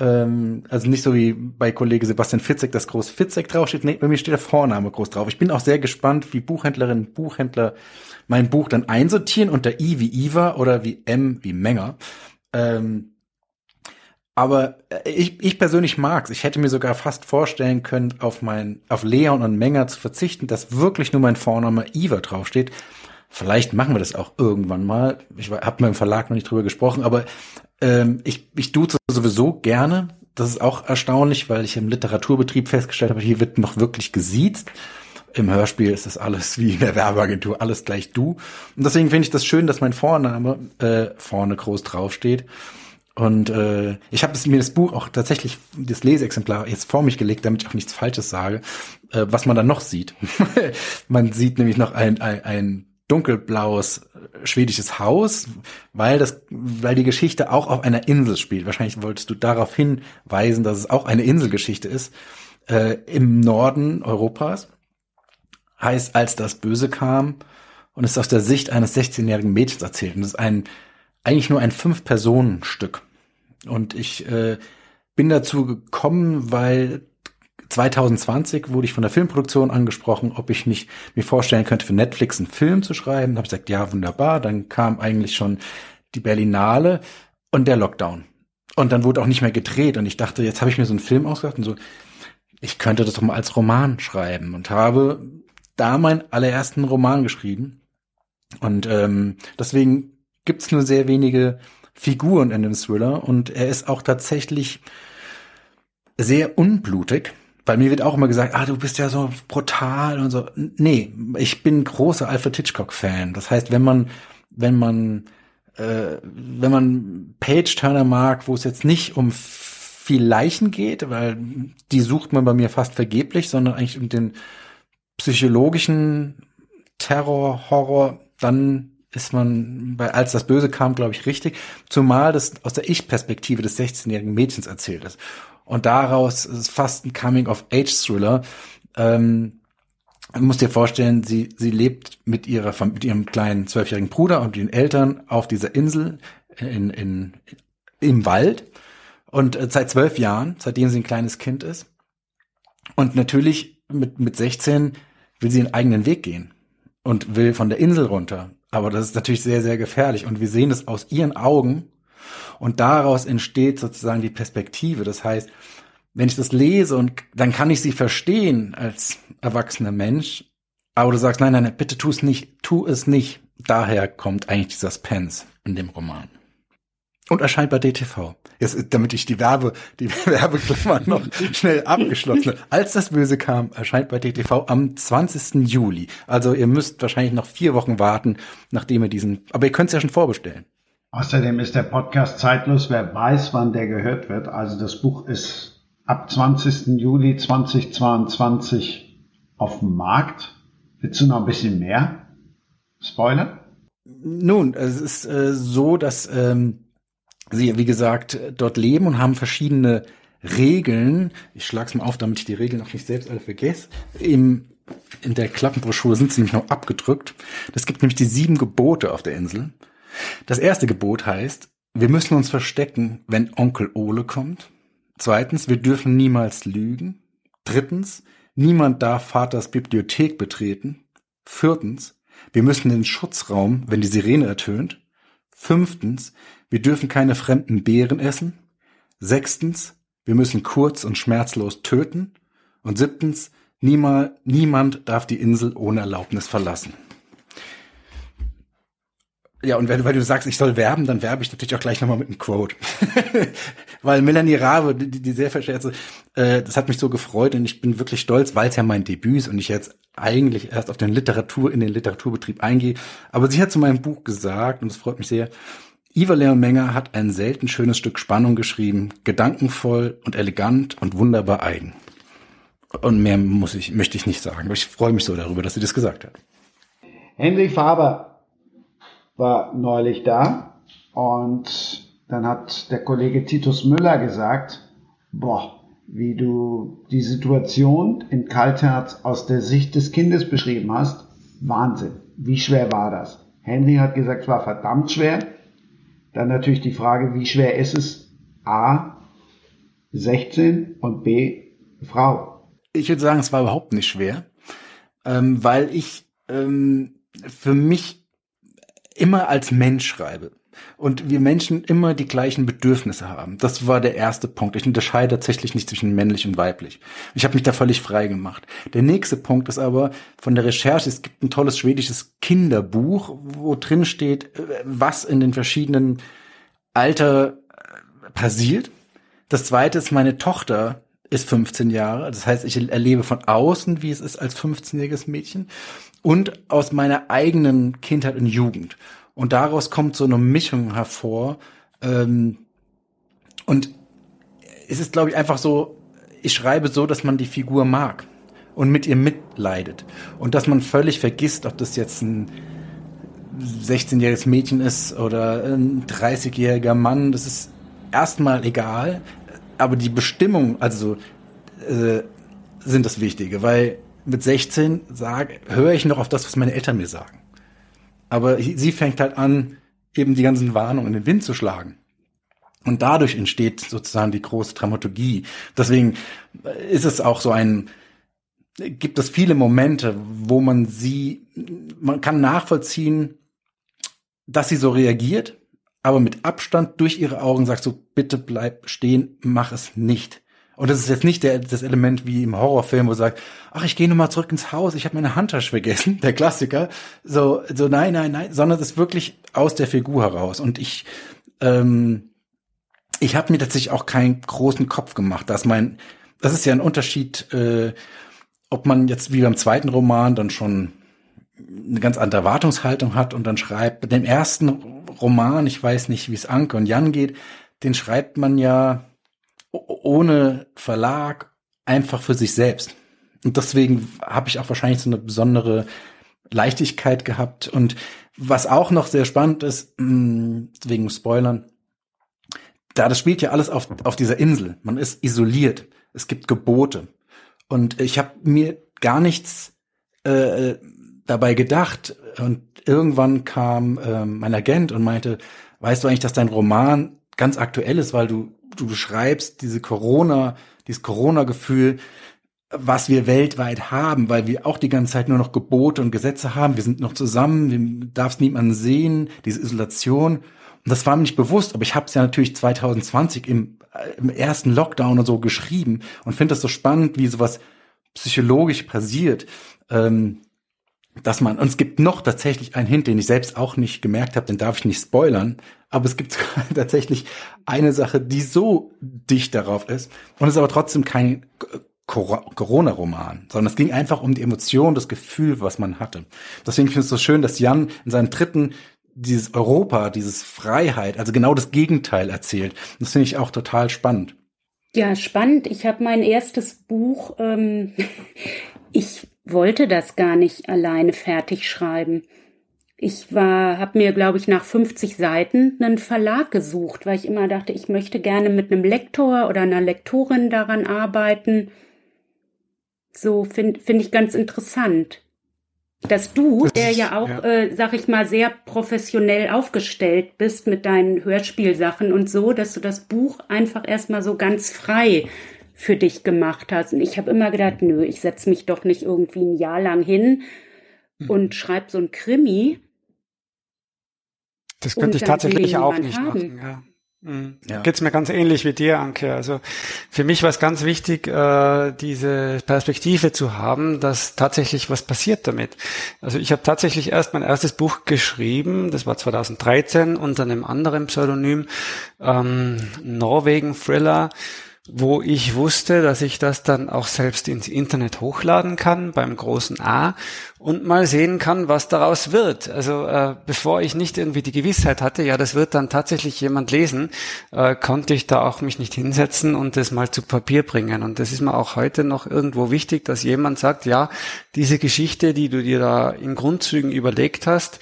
Ähm, also nicht so wie bei Kollege Sebastian Fitzek, das groß Fitzek draufsteht. Nee, bei mir steht der Vorname groß drauf. Ich bin auch sehr gespannt, wie Buchhändlerinnen, Buchhändler mein Buch dann einsortieren unter I wie Iva oder wie M wie Menger. Ähm, aber äh, ich, ich persönlich mag's. Ich hätte mir sogar fast vorstellen können, auf mein, auf Leon und Menger zu verzichten, dass wirklich nur mein Vorname Iva draufsteht. Vielleicht machen wir das auch irgendwann mal. Ich habe mit dem Verlag noch nicht drüber gesprochen, aber ähm, ich, ich duze sowieso gerne. Das ist auch erstaunlich, weil ich im Literaturbetrieb festgestellt habe, hier wird noch wirklich gesiezt. Im Hörspiel ist das alles wie in der Werbeagentur, alles gleich du. Und deswegen finde ich das schön, dass mein Vorname äh, vorne groß draufsteht. Und äh, ich habe mir das Buch auch tatsächlich, das Leseexemplar, jetzt vor mich gelegt, damit ich auch nichts Falsches sage, äh, was man dann noch sieht. (laughs) man sieht nämlich noch ein, ein, ein dunkelblaues äh, schwedisches Haus, weil das, weil die Geschichte auch auf einer Insel spielt. Wahrscheinlich wolltest du darauf hinweisen, dass es auch eine Inselgeschichte ist äh, im Norden Europas. Heißt, als das Böse kam und ist aus der Sicht eines 16-jährigen Mädchens erzählt. Und es ist ein eigentlich nur ein Fünf-Personen-Stück. Und ich äh, bin dazu gekommen, weil 2020 wurde ich von der Filmproduktion angesprochen, ob ich nicht mir vorstellen könnte, für Netflix einen Film zu schreiben. Da habe ich gesagt, ja, wunderbar. Dann kam eigentlich schon die Berlinale und der Lockdown. Und dann wurde auch nicht mehr gedreht. Und ich dachte, jetzt habe ich mir so einen Film ausgedacht und so, ich könnte das doch mal als Roman schreiben. Und habe da meinen allerersten Roman geschrieben. Und ähm, deswegen gibt's nur sehr wenige Figuren in dem Thriller und er ist auch tatsächlich sehr unblutig. Bei mir wird auch immer gesagt, ah, du bist ja so brutal und so. Nee, ich bin großer Alfred Hitchcock-Fan. Das heißt, wenn man, wenn man, äh, wenn man Page-Turner mag, wo es jetzt nicht um viel Leichen geht, weil die sucht man bei mir fast vergeblich, sondern eigentlich um den psychologischen Terror, Horror, dann ist man bei Als das Böse kam, glaube ich, richtig. Zumal das aus der Ich-Perspektive des 16-jährigen Mädchens erzählt ist. Und daraus ist fast ein Coming-of-Age-Thriller. Ähm, du musst dir vorstellen, sie, sie lebt mit ihrer, mit ihrem kleinen zwölfjährigen Bruder und den Eltern auf dieser Insel in, in, im Wald. Und äh, seit zwölf Jahren, seitdem sie ein kleines Kind ist. Und natürlich mit, mit 16 will sie einen eigenen Weg gehen und will von der Insel runter aber das ist natürlich sehr, sehr gefährlich. Und wir sehen es aus ihren Augen. Und daraus entsteht sozusagen die Perspektive. Das heißt, wenn ich das lese und dann kann ich sie verstehen als erwachsener Mensch. Aber du sagst, nein, nein, bitte tu es nicht, tu es nicht. Daher kommt eigentlich dieser Suspense in dem Roman. Und erscheint bei DTV. Jetzt, damit ich die Werbe, die (laughs) Werbeklammer noch schnell abgeschlossen habe. Als das Böse kam, erscheint bei DTV am 20. Juli. Also ihr müsst wahrscheinlich noch vier Wochen warten, nachdem ihr diesen, aber ihr könnt es ja schon vorbestellen. Außerdem ist der Podcast zeitlos. Wer weiß, wann der gehört wird. Also das Buch ist ab 20. Juli 2022 auf dem Markt. Willst du noch ein bisschen mehr? Spoiler? Nun, es ist äh, so, dass ähm, sie, wie gesagt, dort leben und haben verschiedene Regeln. Ich schlage es mal auf, damit ich die Regeln auch nicht selbst alle vergesse. Im, in der Klappenbroschüre sind sie nämlich noch abgedrückt. Es gibt nämlich die sieben Gebote auf der Insel. Das erste Gebot heißt, wir müssen uns verstecken, wenn Onkel Ole kommt. Zweitens, wir dürfen niemals lügen. Drittens, niemand darf Vaters Bibliothek betreten. Viertens, wir müssen den Schutzraum, wenn die Sirene ertönt. Fünftens, wir dürfen keine fremden Beeren essen. Sechstens, wir müssen kurz und schmerzlos töten. Und siebtens, niemals, niemand darf die Insel ohne Erlaubnis verlassen. Ja, und wenn, weil du sagst, ich soll werben, dann werbe ich natürlich auch gleich nochmal mit einem Quote. (laughs) weil Melanie Rabe, die, die sehr verschätze, äh, das hat mich so gefreut und ich bin wirklich stolz, weil es ja mein Debüt ist und ich jetzt eigentlich erst auf den Literatur, in den Literaturbetrieb eingehe. Aber sie hat zu meinem Buch gesagt, und es freut mich sehr, Iva Leon Menger hat ein selten schönes Stück Spannung geschrieben, gedankenvoll und elegant und wunderbar eigen. Und mehr muss ich, möchte ich nicht sagen, ich freue mich so darüber, dass sie das gesagt hat. Henry Faber war neulich da und dann hat der Kollege Titus Müller gesagt, boah, wie du die Situation in Kaltherz aus der Sicht des Kindes beschrieben hast, Wahnsinn. Wie schwer war das? Henry hat gesagt, es war verdammt schwer. Dann natürlich die Frage, wie schwer ist es? A, 16 und B, Frau. Ich würde sagen, es war überhaupt nicht schwer, ähm, weil ich ähm, für mich immer als Mensch schreibe. Und wir Menschen immer die gleichen Bedürfnisse haben. Das war der erste Punkt. Ich unterscheide tatsächlich nicht zwischen männlich und weiblich. Ich habe mich da völlig frei gemacht. Der nächste Punkt ist aber von der Recherche, es gibt ein tolles schwedisches Kinderbuch, wo drin steht, äh, was in den verschiedenen Alter äh, passiert. Das zweite ist, meine Tochter ist 15 Jahre. Das heißt, ich erlebe von außen, wie es ist als 15-jähriges Mädchen und aus meiner eigenen Kindheit und Jugend. Und daraus kommt so eine Mischung hervor. Ähm, und es ist, glaube ich, einfach so, ich schreibe so, dass man die Figur mag und mit ihr mitleidet. Und dass man völlig vergisst, ob das jetzt ein 16-jähriges Mädchen ist oder ein 30-jähriger Mann. Das ist erstmal egal. Aber die Bestimmung, also äh, sind das Wichtige, weil mit 16 sage, höre ich noch auf das, was meine Eltern mir sagen. Aber sie fängt halt an, eben die ganzen Warnungen in den Wind zu schlagen. Und dadurch entsteht sozusagen die große Dramaturgie. Deswegen ist es auch so ein, gibt es viele Momente, wo man sie, man kann nachvollziehen, dass sie so reagiert, aber mit Abstand durch ihre Augen sagt so, bitte bleib stehen, mach es nicht. Und das ist jetzt nicht der, das Element wie im Horrorfilm, wo sagt, ach, ich gehe nochmal zurück ins Haus, ich habe meine Handtasche vergessen, (laughs) der Klassiker. So, so nein, nein, nein, sondern es ist wirklich aus der Figur heraus. Und ich, ähm, ich habe mir tatsächlich auch keinen großen Kopf gemacht, dass mein, das ist ja ein Unterschied, äh, ob man jetzt wie beim zweiten Roman dann schon eine ganz andere Erwartungshaltung hat und dann schreibt, bei dem ersten Roman, ich weiß nicht, wie es Anke und Jan geht, den schreibt man ja ohne Verlag einfach für sich selbst. Und deswegen habe ich auch wahrscheinlich so eine besondere Leichtigkeit gehabt. Und was auch noch sehr spannend ist, mm, wegen Spoilern, da das spielt ja alles auf, auf dieser Insel. Man ist isoliert. Es gibt Gebote. Und ich habe mir gar nichts äh, dabei gedacht. Und irgendwann kam äh, mein Agent und meinte, weißt du eigentlich, dass dein Roman ganz aktuell ist, weil du du beschreibst diese Corona, dieses Corona-Gefühl, was wir weltweit haben, weil wir auch die ganze Zeit nur noch Gebote und Gesetze haben. Wir sind noch zusammen, wir darfst niemanden sehen, diese Isolation. Und das war mir nicht bewusst, aber ich habe es ja natürlich 2020 im, äh, im ersten Lockdown und so geschrieben und finde das so spannend, wie sowas psychologisch passiert. Ähm, dass man, und es gibt noch tatsächlich einen Hint, den ich selbst auch nicht gemerkt habe, den darf ich nicht spoilern, aber es gibt (laughs) tatsächlich eine Sache, die so dicht darauf ist und es ist aber trotzdem kein Corona-Roman, sondern es ging einfach um die Emotion, das Gefühl, was man hatte. Deswegen finde ich es so schön, dass Jan in seinem dritten dieses Europa, dieses Freiheit, also genau das Gegenteil erzählt. Das finde ich auch total spannend. Ja, spannend. Ich habe mein erstes Buch, ähm, (laughs) ich wollte das gar nicht alleine fertig schreiben. Ich war, habe mir, glaube ich, nach 50 Seiten einen Verlag gesucht, weil ich immer dachte, ich möchte gerne mit einem Lektor oder einer Lektorin daran arbeiten. So finde find ich ganz interessant. Dass du, der ja auch, ja. Äh, sag ich mal, sehr professionell aufgestellt bist mit deinen Hörspielsachen und so, dass du das Buch einfach erstmal so ganz frei für dich gemacht hast. Und ich habe immer gedacht, nö, ich setze mich doch nicht irgendwie ein Jahr lang hin mhm. und schreibe so ein Krimi. Das könnte ich tatsächlich auch nicht haben. machen. Ja. Mhm. Ja. Geht's mir ganz ähnlich wie dir, Anke. Also für mich war es ganz wichtig, äh, diese Perspektive zu haben, dass tatsächlich was passiert damit. Also ich habe tatsächlich erst mein erstes Buch geschrieben, das war 2013 unter einem anderen Pseudonym, ähm, Norwegen Thriller wo ich wusste, dass ich das dann auch selbst ins Internet hochladen kann beim großen A und mal sehen kann, was daraus wird. Also äh, bevor ich nicht irgendwie die Gewissheit hatte, ja, das wird dann tatsächlich jemand lesen, äh, konnte ich da auch mich nicht hinsetzen und das mal zu Papier bringen. Und das ist mir auch heute noch irgendwo wichtig, dass jemand sagt, ja, diese Geschichte, die du dir da in Grundzügen überlegt hast,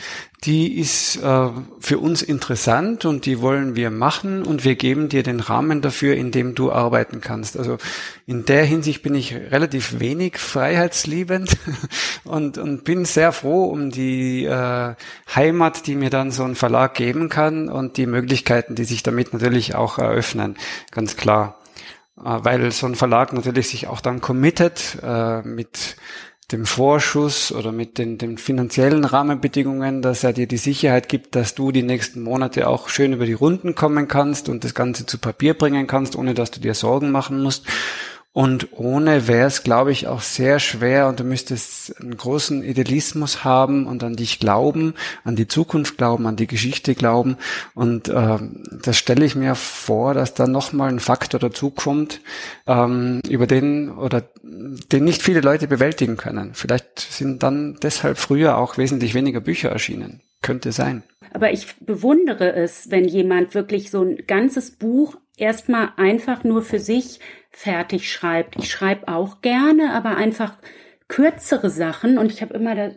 die ist äh, für uns interessant und die wollen wir machen und wir geben dir den Rahmen dafür, in dem du arbeiten kannst. Also in der Hinsicht bin ich relativ wenig freiheitsliebend (laughs) und, und bin sehr froh um die äh, Heimat, die mir dann so ein Verlag geben kann und die Möglichkeiten, die sich damit natürlich auch eröffnen, ganz klar. Äh, weil so ein Verlag natürlich sich auch dann committet äh, mit dem Vorschuss oder mit den, den finanziellen Rahmenbedingungen, dass er dir die Sicherheit gibt, dass du die nächsten Monate auch schön über die Runden kommen kannst und das Ganze zu Papier bringen kannst, ohne dass du dir Sorgen machen musst. Und ohne wäre es, glaube ich, auch sehr schwer und du müsstest einen großen Idealismus haben und an dich glauben, an die Zukunft glauben, an die Geschichte glauben. Und äh, das stelle ich mir vor, dass da nochmal ein Faktor dazukommt, ähm, über den oder den nicht viele Leute bewältigen können. Vielleicht sind dann deshalb früher auch wesentlich weniger Bücher erschienen. Könnte sein. Aber ich bewundere es, wenn jemand wirklich so ein ganzes Buch erstmal einfach nur für sich fertig schreibt. Ich schreibe auch gerne, aber einfach kürzere Sachen und ich habe immer das,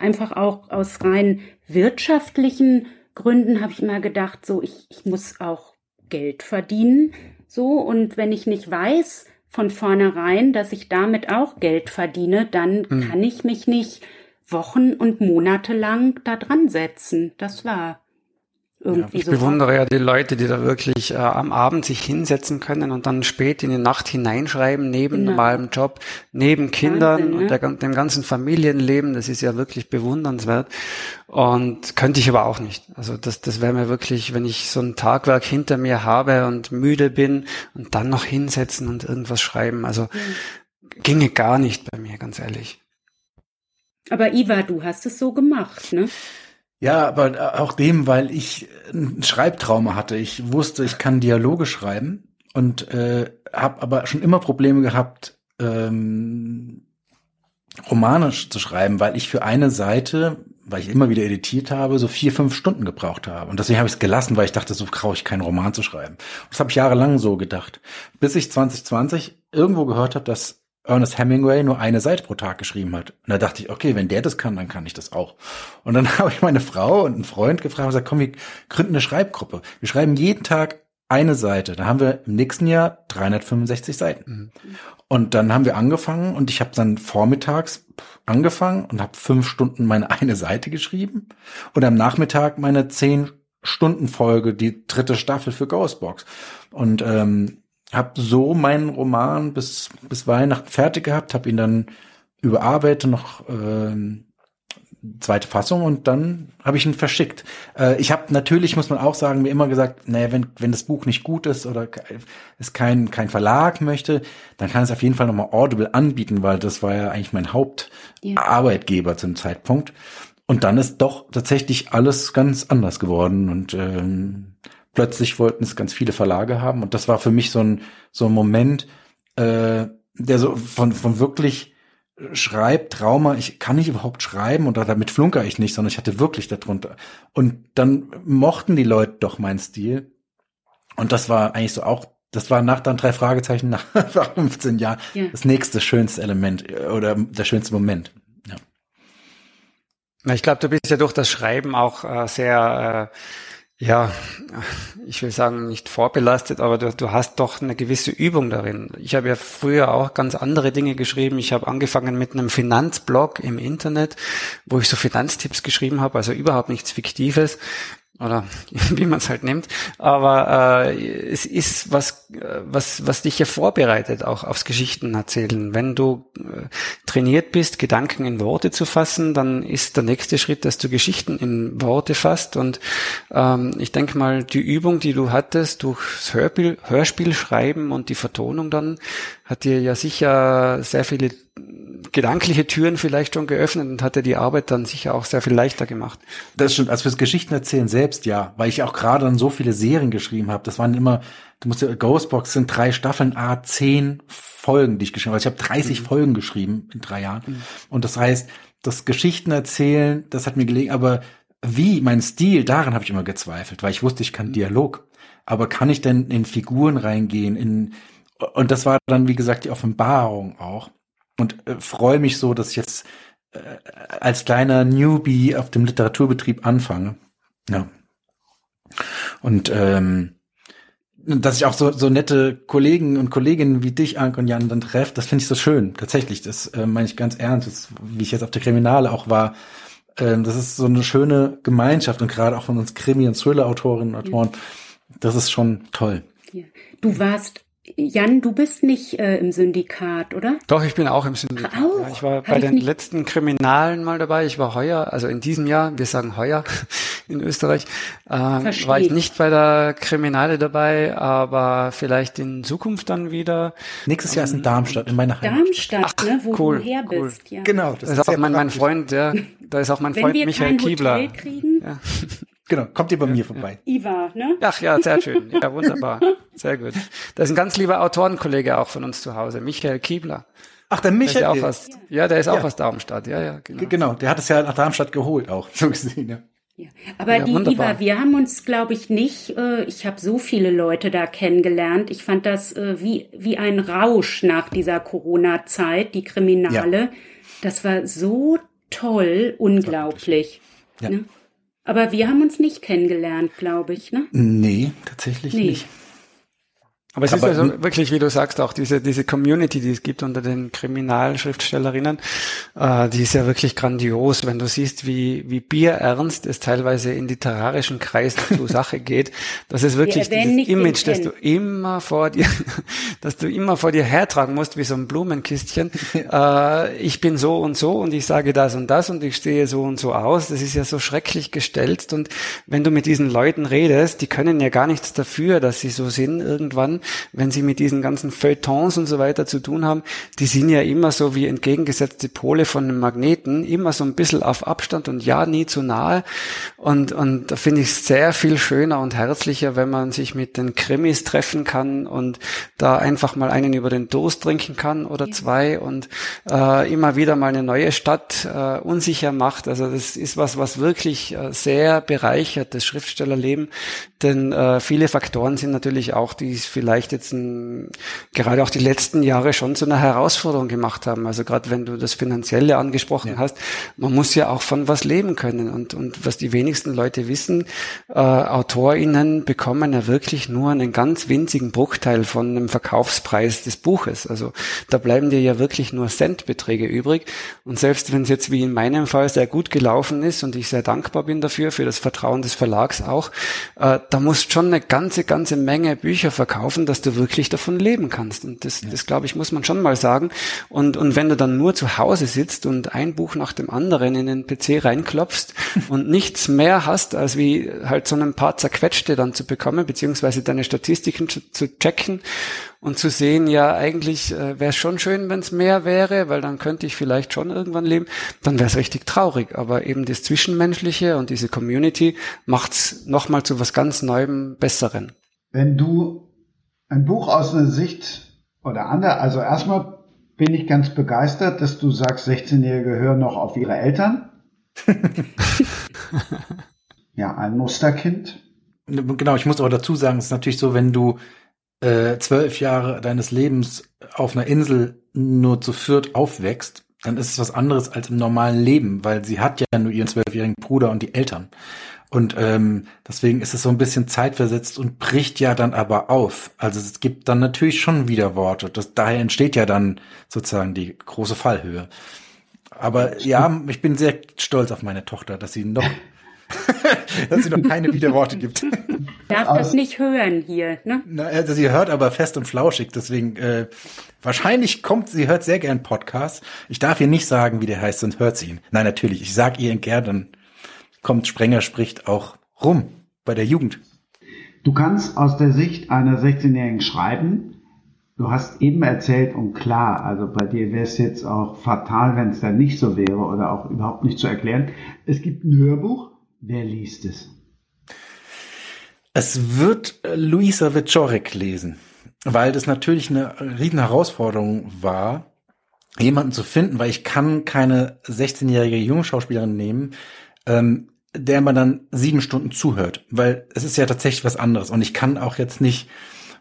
einfach auch aus rein wirtschaftlichen Gründen habe ich immer gedacht, so ich, ich muss auch Geld verdienen, so und wenn ich nicht weiß von vornherein, dass ich damit auch Geld verdiene, dann mhm. kann ich mich nicht Wochen und Monate lang da dran setzen. Das war irgendwie ja, ich so bewundere ja die Leute, die da wirklich äh, am Abend sich hinsetzen können und dann spät in die Nacht hineinschreiben, neben genau. normalem Job, neben Kindern Wahnsinn, ne? und der, dem ganzen Familienleben. Das ist ja wirklich bewundernswert. Und könnte ich aber auch nicht. Also das, das wäre mir wirklich, wenn ich so ein Tagwerk hinter mir habe und müde bin und dann noch hinsetzen und irgendwas schreiben. Also mhm. ginge gar nicht bei mir, ganz ehrlich. Aber Iva, du hast es so gemacht, ne? Ja, aber auch dem, weil ich ein Schreibtrauma hatte. Ich wusste, ich kann Dialoge schreiben und äh, habe aber schon immer Probleme gehabt, ähm, Romane zu schreiben, weil ich für eine Seite, weil ich immer wieder editiert habe, so vier, fünf Stunden gebraucht habe. Und deswegen habe ich es gelassen, weil ich dachte, so traue ich keinen Roman zu schreiben. Und das habe ich jahrelang so gedacht. Bis ich 2020 irgendwo gehört habe, dass Ernest Hemingway nur eine Seite pro Tag geschrieben hat. Und da dachte ich, okay, wenn der das kann, dann kann ich das auch. Und dann (laughs) habe ich meine Frau und einen Freund gefragt und gesagt, komm, wir gründen eine Schreibgruppe. Wir schreiben jeden Tag eine Seite. Da haben wir im nächsten Jahr 365 Seiten. Mhm. Und dann haben wir angefangen und ich habe dann vormittags angefangen und habe fünf Stunden meine (laughs) eine Seite geschrieben und am Nachmittag meine zehn Stunden Folge, die dritte Staffel für Ghostbox. Und ähm, habe so meinen Roman bis bis Weihnachten fertig gehabt, habe ihn dann überarbeitet, noch äh, zweite Fassung und dann habe ich ihn verschickt. Äh, ich habe natürlich, muss man auch sagen, mir immer gesagt, naja, wenn, wenn das Buch nicht gut ist oder es kein, kein Verlag möchte, dann kann es auf jeden Fall nochmal Audible anbieten, weil das war ja eigentlich mein Hauptarbeitgeber ja. zum Zeitpunkt. Und dann ist doch tatsächlich alles ganz anders geworden und ähm, plötzlich wollten es ganz viele Verlage haben und das war für mich so ein so ein Moment, äh, der so von von wirklich schreibt Trauma, ich kann nicht überhaupt schreiben und damit flunker ich nicht, sondern ich hatte wirklich darunter. Und dann mochten die Leute doch meinen Stil. Und das war eigentlich so auch, das war nach dann drei Fragezeichen nach (laughs) 15 Jahren ja. das nächste schönste Element äh, oder der schönste Moment. Ja. Ich glaube, du bist ja durch das Schreiben auch äh, sehr äh, ja, ich will sagen, nicht vorbelastet, aber du, du hast doch eine gewisse Übung darin. Ich habe ja früher auch ganz andere Dinge geschrieben. Ich habe angefangen mit einem Finanzblog im Internet, wo ich so Finanztipps geschrieben habe, also überhaupt nichts Fiktives. Oder (laughs) wie man es halt nimmt. Aber äh, es ist was, was, was dich ja vorbereitet, auch aufs Geschichten erzählen. Wenn du äh, trainiert bist, Gedanken in Worte zu fassen, dann ist der nächste Schritt, dass du Geschichten in Worte fasst. Und ähm, ich denke mal, die Übung, die du hattest, durchs Hörspiel, Hörspiel schreiben und die Vertonung dann, hat dir ja sicher sehr viele gedankliche Türen vielleicht schon geöffnet und hat dir die Arbeit dann sicher auch sehr viel leichter gemacht. Das stimmt. Also fürs Geschichten erzählen selbst ja, weil ich auch gerade dann so viele Serien geschrieben habe. Das waren immer, du musst ja, Ghostbox sind drei Staffeln, a zehn Folgen, die ich geschrieben habe. Also ich habe 30 mhm. Folgen geschrieben in drei Jahren. Mhm. Und das heißt, das Geschichten erzählen, das hat mir gelegen, aber wie, mein Stil, daran habe ich immer gezweifelt, weil ich wusste, ich kann mhm. Dialog. Aber kann ich denn in Figuren reingehen, in, und das war dann, wie gesagt, die Offenbarung auch und äh, freue mich so, dass ich jetzt äh, als kleiner Newbie auf dem Literaturbetrieb anfange. Ja. Und ähm, dass ich auch so, so nette Kollegen und Kolleginnen wie dich, Anke und Jan, dann treffe, das finde ich so schön. Tatsächlich, das äh, meine ich ganz ernst, das, wie ich jetzt auf der Kriminale auch war. Ähm, das ist so eine schöne Gemeinschaft und gerade auch von uns Krimi- und Thriller-Autorinnen und Autoren. Das ist schon toll. Du warst Jan, du bist nicht äh, im Syndikat, oder? Doch, ich bin auch im Syndikat. Auch? Ja, ich war Hab bei ich den nicht... letzten Kriminalen mal dabei. Ich war heuer, also in diesem Jahr, wir sagen heuer (laughs) in Österreich, äh, war ich nicht bei der Kriminale dabei, aber vielleicht in Zukunft dann wieder. Nächstes Jahr ist in Darmstadt, in meiner Heimat. Darmstadt, Ach, ne, wo cool, du her cool. bist. Ja. Genau. Das, das ist, auch mein, mein Freund, ja, (laughs) da ist auch mein Wenn Freund Michael Kiebler. Kriegen, ja. Genau, kommt ihr bei mir vorbei. Iva, ne? Ach ja, sehr schön. Ja, wunderbar. (laughs) Sehr gut. Das ist ein ganz lieber Autorenkollege auch von uns zu Hause, Michael Kiebler. Ach, der Michael. Der ist ja, auch aus, ja, der ist auch aus Darmstadt. Ja, ja, genau. Genau, der hat es ja nach Darmstadt geholt auch, (laughs) so gesehen, ja. Ja. Aber ja, die wunderbar. Iva, wir haben uns, glaube ich, nicht, äh, ich habe so viele Leute da kennengelernt. Ich fand das äh, wie, wie ein Rausch nach dieser Corona-Zeit, die Kriminale. Ja. Das war so toll, unglaublich. Ja. Ne? Aber wir haben uns nicht kennengelernt, glaube ich, ne? Nee, tatsächlich nee. nicht. Aber es Aber ist also wirklich, wie du sagst, auch diese, diese Community, die es gibt unter den Kriminalschriftstellerinnen, äh, die ist ja wirklich grandios. Wenn du siehst, wie, wie bierernst es teilweise in literarischen Kreisen zur (laughs) Sache geht, das ist wirklich dieses Image, das du immer vor dir, (laughs) dass du immer vor dir hertragen musst, wie so ein Blumenkistchen. (laughs) äh, ich bin so und so und ich sage das und das und ich stehe so und so aus. Das ist ja so schrecklich gestellt. Und wenn du mit diesen Leuten redest, die können ja gar nichts dafür, dass sie so sind irgendwann wenn sie mit diesen ganzen Feuilletons und so weiter zu tun haben, die sind ja immer so wie entgegengesetzte Pole von einem Magneten, immer so ein bisschen auf Abstand und ja, nie zu nahe. Und, und da finde ich es sehr viel schöner und herzlicher, wenn man sich mit den Krimis treffen kann und da einfach mal einen über den Durst trinken kann oder ja. zwei und äh, immer wieder mal eine neue Stadt äh, unsicher macht. Also das ist was, was wirklich äh, sehr bereichert, das Schriftstellerleben. Denn äh, viele Faktoren sind natürlich auch, die vielleicht vielleicht jetzt ein, gerade auch die letzten Jahre schon zu einer Herausforderung gemacht haben. Also gerade wenn du das Finanzielle angesprochen ja. hast, man muss ja auch von was leben können. Und, und was die wenigsten Leute wissen, äh, AutorInnen bekommen ja wirklich nur einen ganz winzigen Bruchteil von einem Verkaufspreis des Buches. Also da bleiben dir ja wirklich nur Centbeträge übrig. Und selbst wenn es jetzt wie in meinem Fall sehr gut gelaufen ist und ich sehr dankbar bin dafür, für das Vertrauen des Verlags auch, äh, da musst schon eine ganze, ganze Menge Bücher verkaufen, schaffen, dass du wirklich davon leben kannst. Und das, ja. das glaube ich, muss man schon mal sagen. Und, und wenn du dann nur zu Hause sitzt und ein Buch nach dem anderen in den PC reinklopfst (laughs) und nichts mehr hast, als wie halt so ein paar zerquetschte dann zu bekommen, beziehungsweise deine Statistiken zu, zu checken und zu sehen, ja, eigentlich äh, wäre es schon schön, wenn es mehr wäre, weil dann könnte ich vielleicht schon irgendwann leben, dann wäre es richtig traurig. Aber eben das Zwischenmenschliche und diese Community macht's nochmal zu was ganz Neuem, Besseren. Wenn du ein Buch aus einer Sicht oder andere. Also erstmal bin ich ganz begeistert, dass du sagst, 16-Jährige hören noch auf ihre Eltern. (laughs) ja, ein Musterkind. Genau, ich muss aber dazu sagen, es ist natürlich so, wenn du äh, zwölf Jahre deines Lebens auf einer Insel nur zu viert aufwächst, dann ist es was anderes als im normalen Leben, weil sie hat ja nur ihren zwölfjährigen Bruder und die Eltern. Und ähm, deswegen ist es so ein bisschen zeitversetzt und bricht ja dann aber auf. Also es gibt dann natürlich schon wieder Worte. Das, daher entsteht ja dann sozusagen die große Fallhöhe. Aber ja, ich bin sehr stolz auf meine Tochter, dass sie noch (laughs) dass sie noch keine Widerworte gibt. (laughs) Darf also, das nicht hören hier, ne? Na, also sie hört aber fest und flauschig, deswegen äh, wahrscheinlich kommt, sie hört sehr gern Podcasts. Ich darf ihr nicht sagen, wie der heißt, sonst hört sie ihn. Nein, natürlich, ich sag ihr gern, dann kommt Sprenger spricht auch rum bei der Jugend. Du kannst aus der Sicht einer 16-Jährigen schreiben. Du hast eben erzählt und klar, also bei dir wäre es jetzt auch fatal, wenn es dann nicht so wäre oder auch überhaupt nicht zu erklären. Es gibt ein Hörbuch. Wer liest es? Es wird Luisa Wiczorek lesen, weil das natürlich eine riesen Herausforderung war, jemanden zu finden, weil ich kann keine 16-jährige junge Schauspielerin nehmen, ähm, der man dann sieben Stunden zuhört, weil es ist ja tatsächlich was anderes. Und ich kann auch jetzt nicht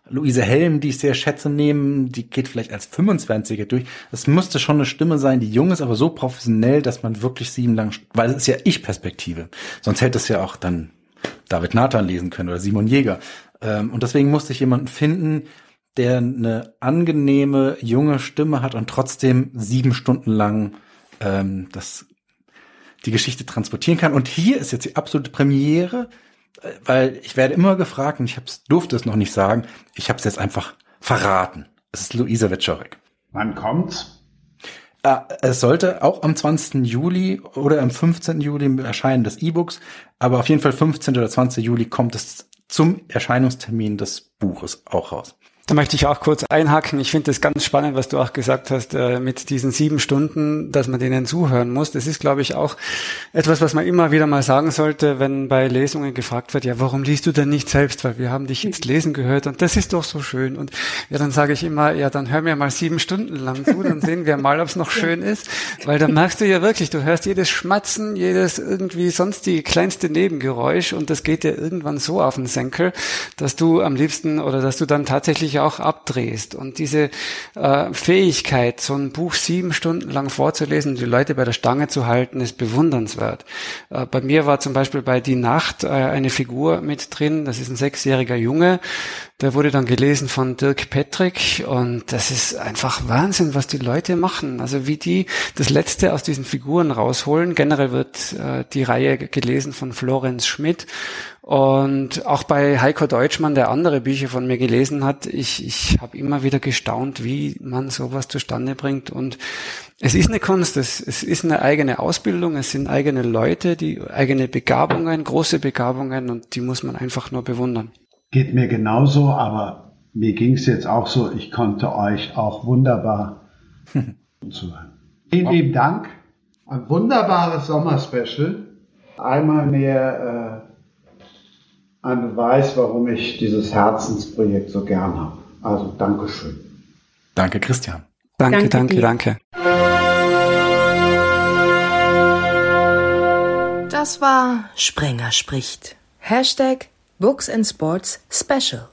Luise Helm, die ich sehr schätze, nehmen, die geht vielleicht als 25er durch. Es müsste schon eine Stimme sein, die jung ist, aber so professionell, dass man wirklich sieben lang, weil es ist ja Ich-Perspektive. Sonst hätte es ja auch dann David Nathan lesen können oder Simon Jäger. Ähm, und deswegen musste ich jemanden finden, der eine angenehme, junge Stimme hat und trotzdem sieben Stunden lang ähm, das die Geschichte transportieren kann. Und hier ist jetzt die absolute Premiere, äh, weil ich werde immer gefragt und ich hab's, durfte es noch nicht sagen. Ich habe es jetzt einfach verraten. Es ist Luisa Wetschorek. Wann kommt's? Äh, es sollte auch am 20. Juli oder am 15. Juli erscheinen des E-Books, aber auf jeden Fall 15. oder 20. Juli kommt es zum Erscheinungstermin des Buches auch raus. Da möchte ich auch kurz einhaken. Ich finde das ganz spannend, was du auch gesagt hast, äh, mit diesen sieben Stunden, dass man denen zuhören muss. Das ist, glaube ich, auch etwas, was man immer wieder mal sagen sollte, wenn bei Lesungen gefragt wird, ja, warum liest du denn nicht selbst? Weil wir haben dich jetzt lesen gehört und das ist doch so schön. Und ja, dann sage ich immer, ja, dann hör mir mal sieben Stunden lang zu, dann sehen wir mal, ob es noch schön ist. Weil dann merkst du ja wirklich, du hörst jedes Schmatzen, jedes irgendwie sonst die kleinste Nebengeräusch und das geht dir irgendwann so auf den Senkel, dass du am liebsten oder dass du dann tatsächlich auch abdrehst. Und diese äh, Fähigkeit, so ein Buch sieben Stunden lang vorzulesen und die Leute bei der Stange zu halten, ist bewundernswert. Äh, bei mir war zum Beispiel bei Die Nacht äh, eine Figur mit drin, das ist ein sechsjähriger Junge, der wurde dann gelesen von Dirk Petrick und das ist einfach Wahnsinn, was die Leute machen. Also wie die das Letzte aus diesen Figuren rausholen. Generell wird äh, die Reihe gelesen von Florenz Schmidt und auch bei Heiko Deutschmann, der andere Bücher von mir gelesen hat, ich, ich habe immer wieder gestaunt, wie man sowas zustande bringt. Und es ist eine Kunst, es, es ist eine eigene Ausbildung, es sind eigene Leute, die eigene Begabungen, große Begabungen und die muss man einfach nur bewundern. Geht mir genauso, aber mir ging es jetzt auch so, ich konnte euch auch wunderbar (laughs) zuhören. Vielen lieben Dank. Ein wunderbares Sommerspecial. Einmal mehr äh, ein Beweis, warum ich dieses Herzensprojekt so gern habe. Also Dankeschön. Danke, Christian. Danke, danke, danke. Das war Sprenger spricht. Hashtag Books and Sports Special.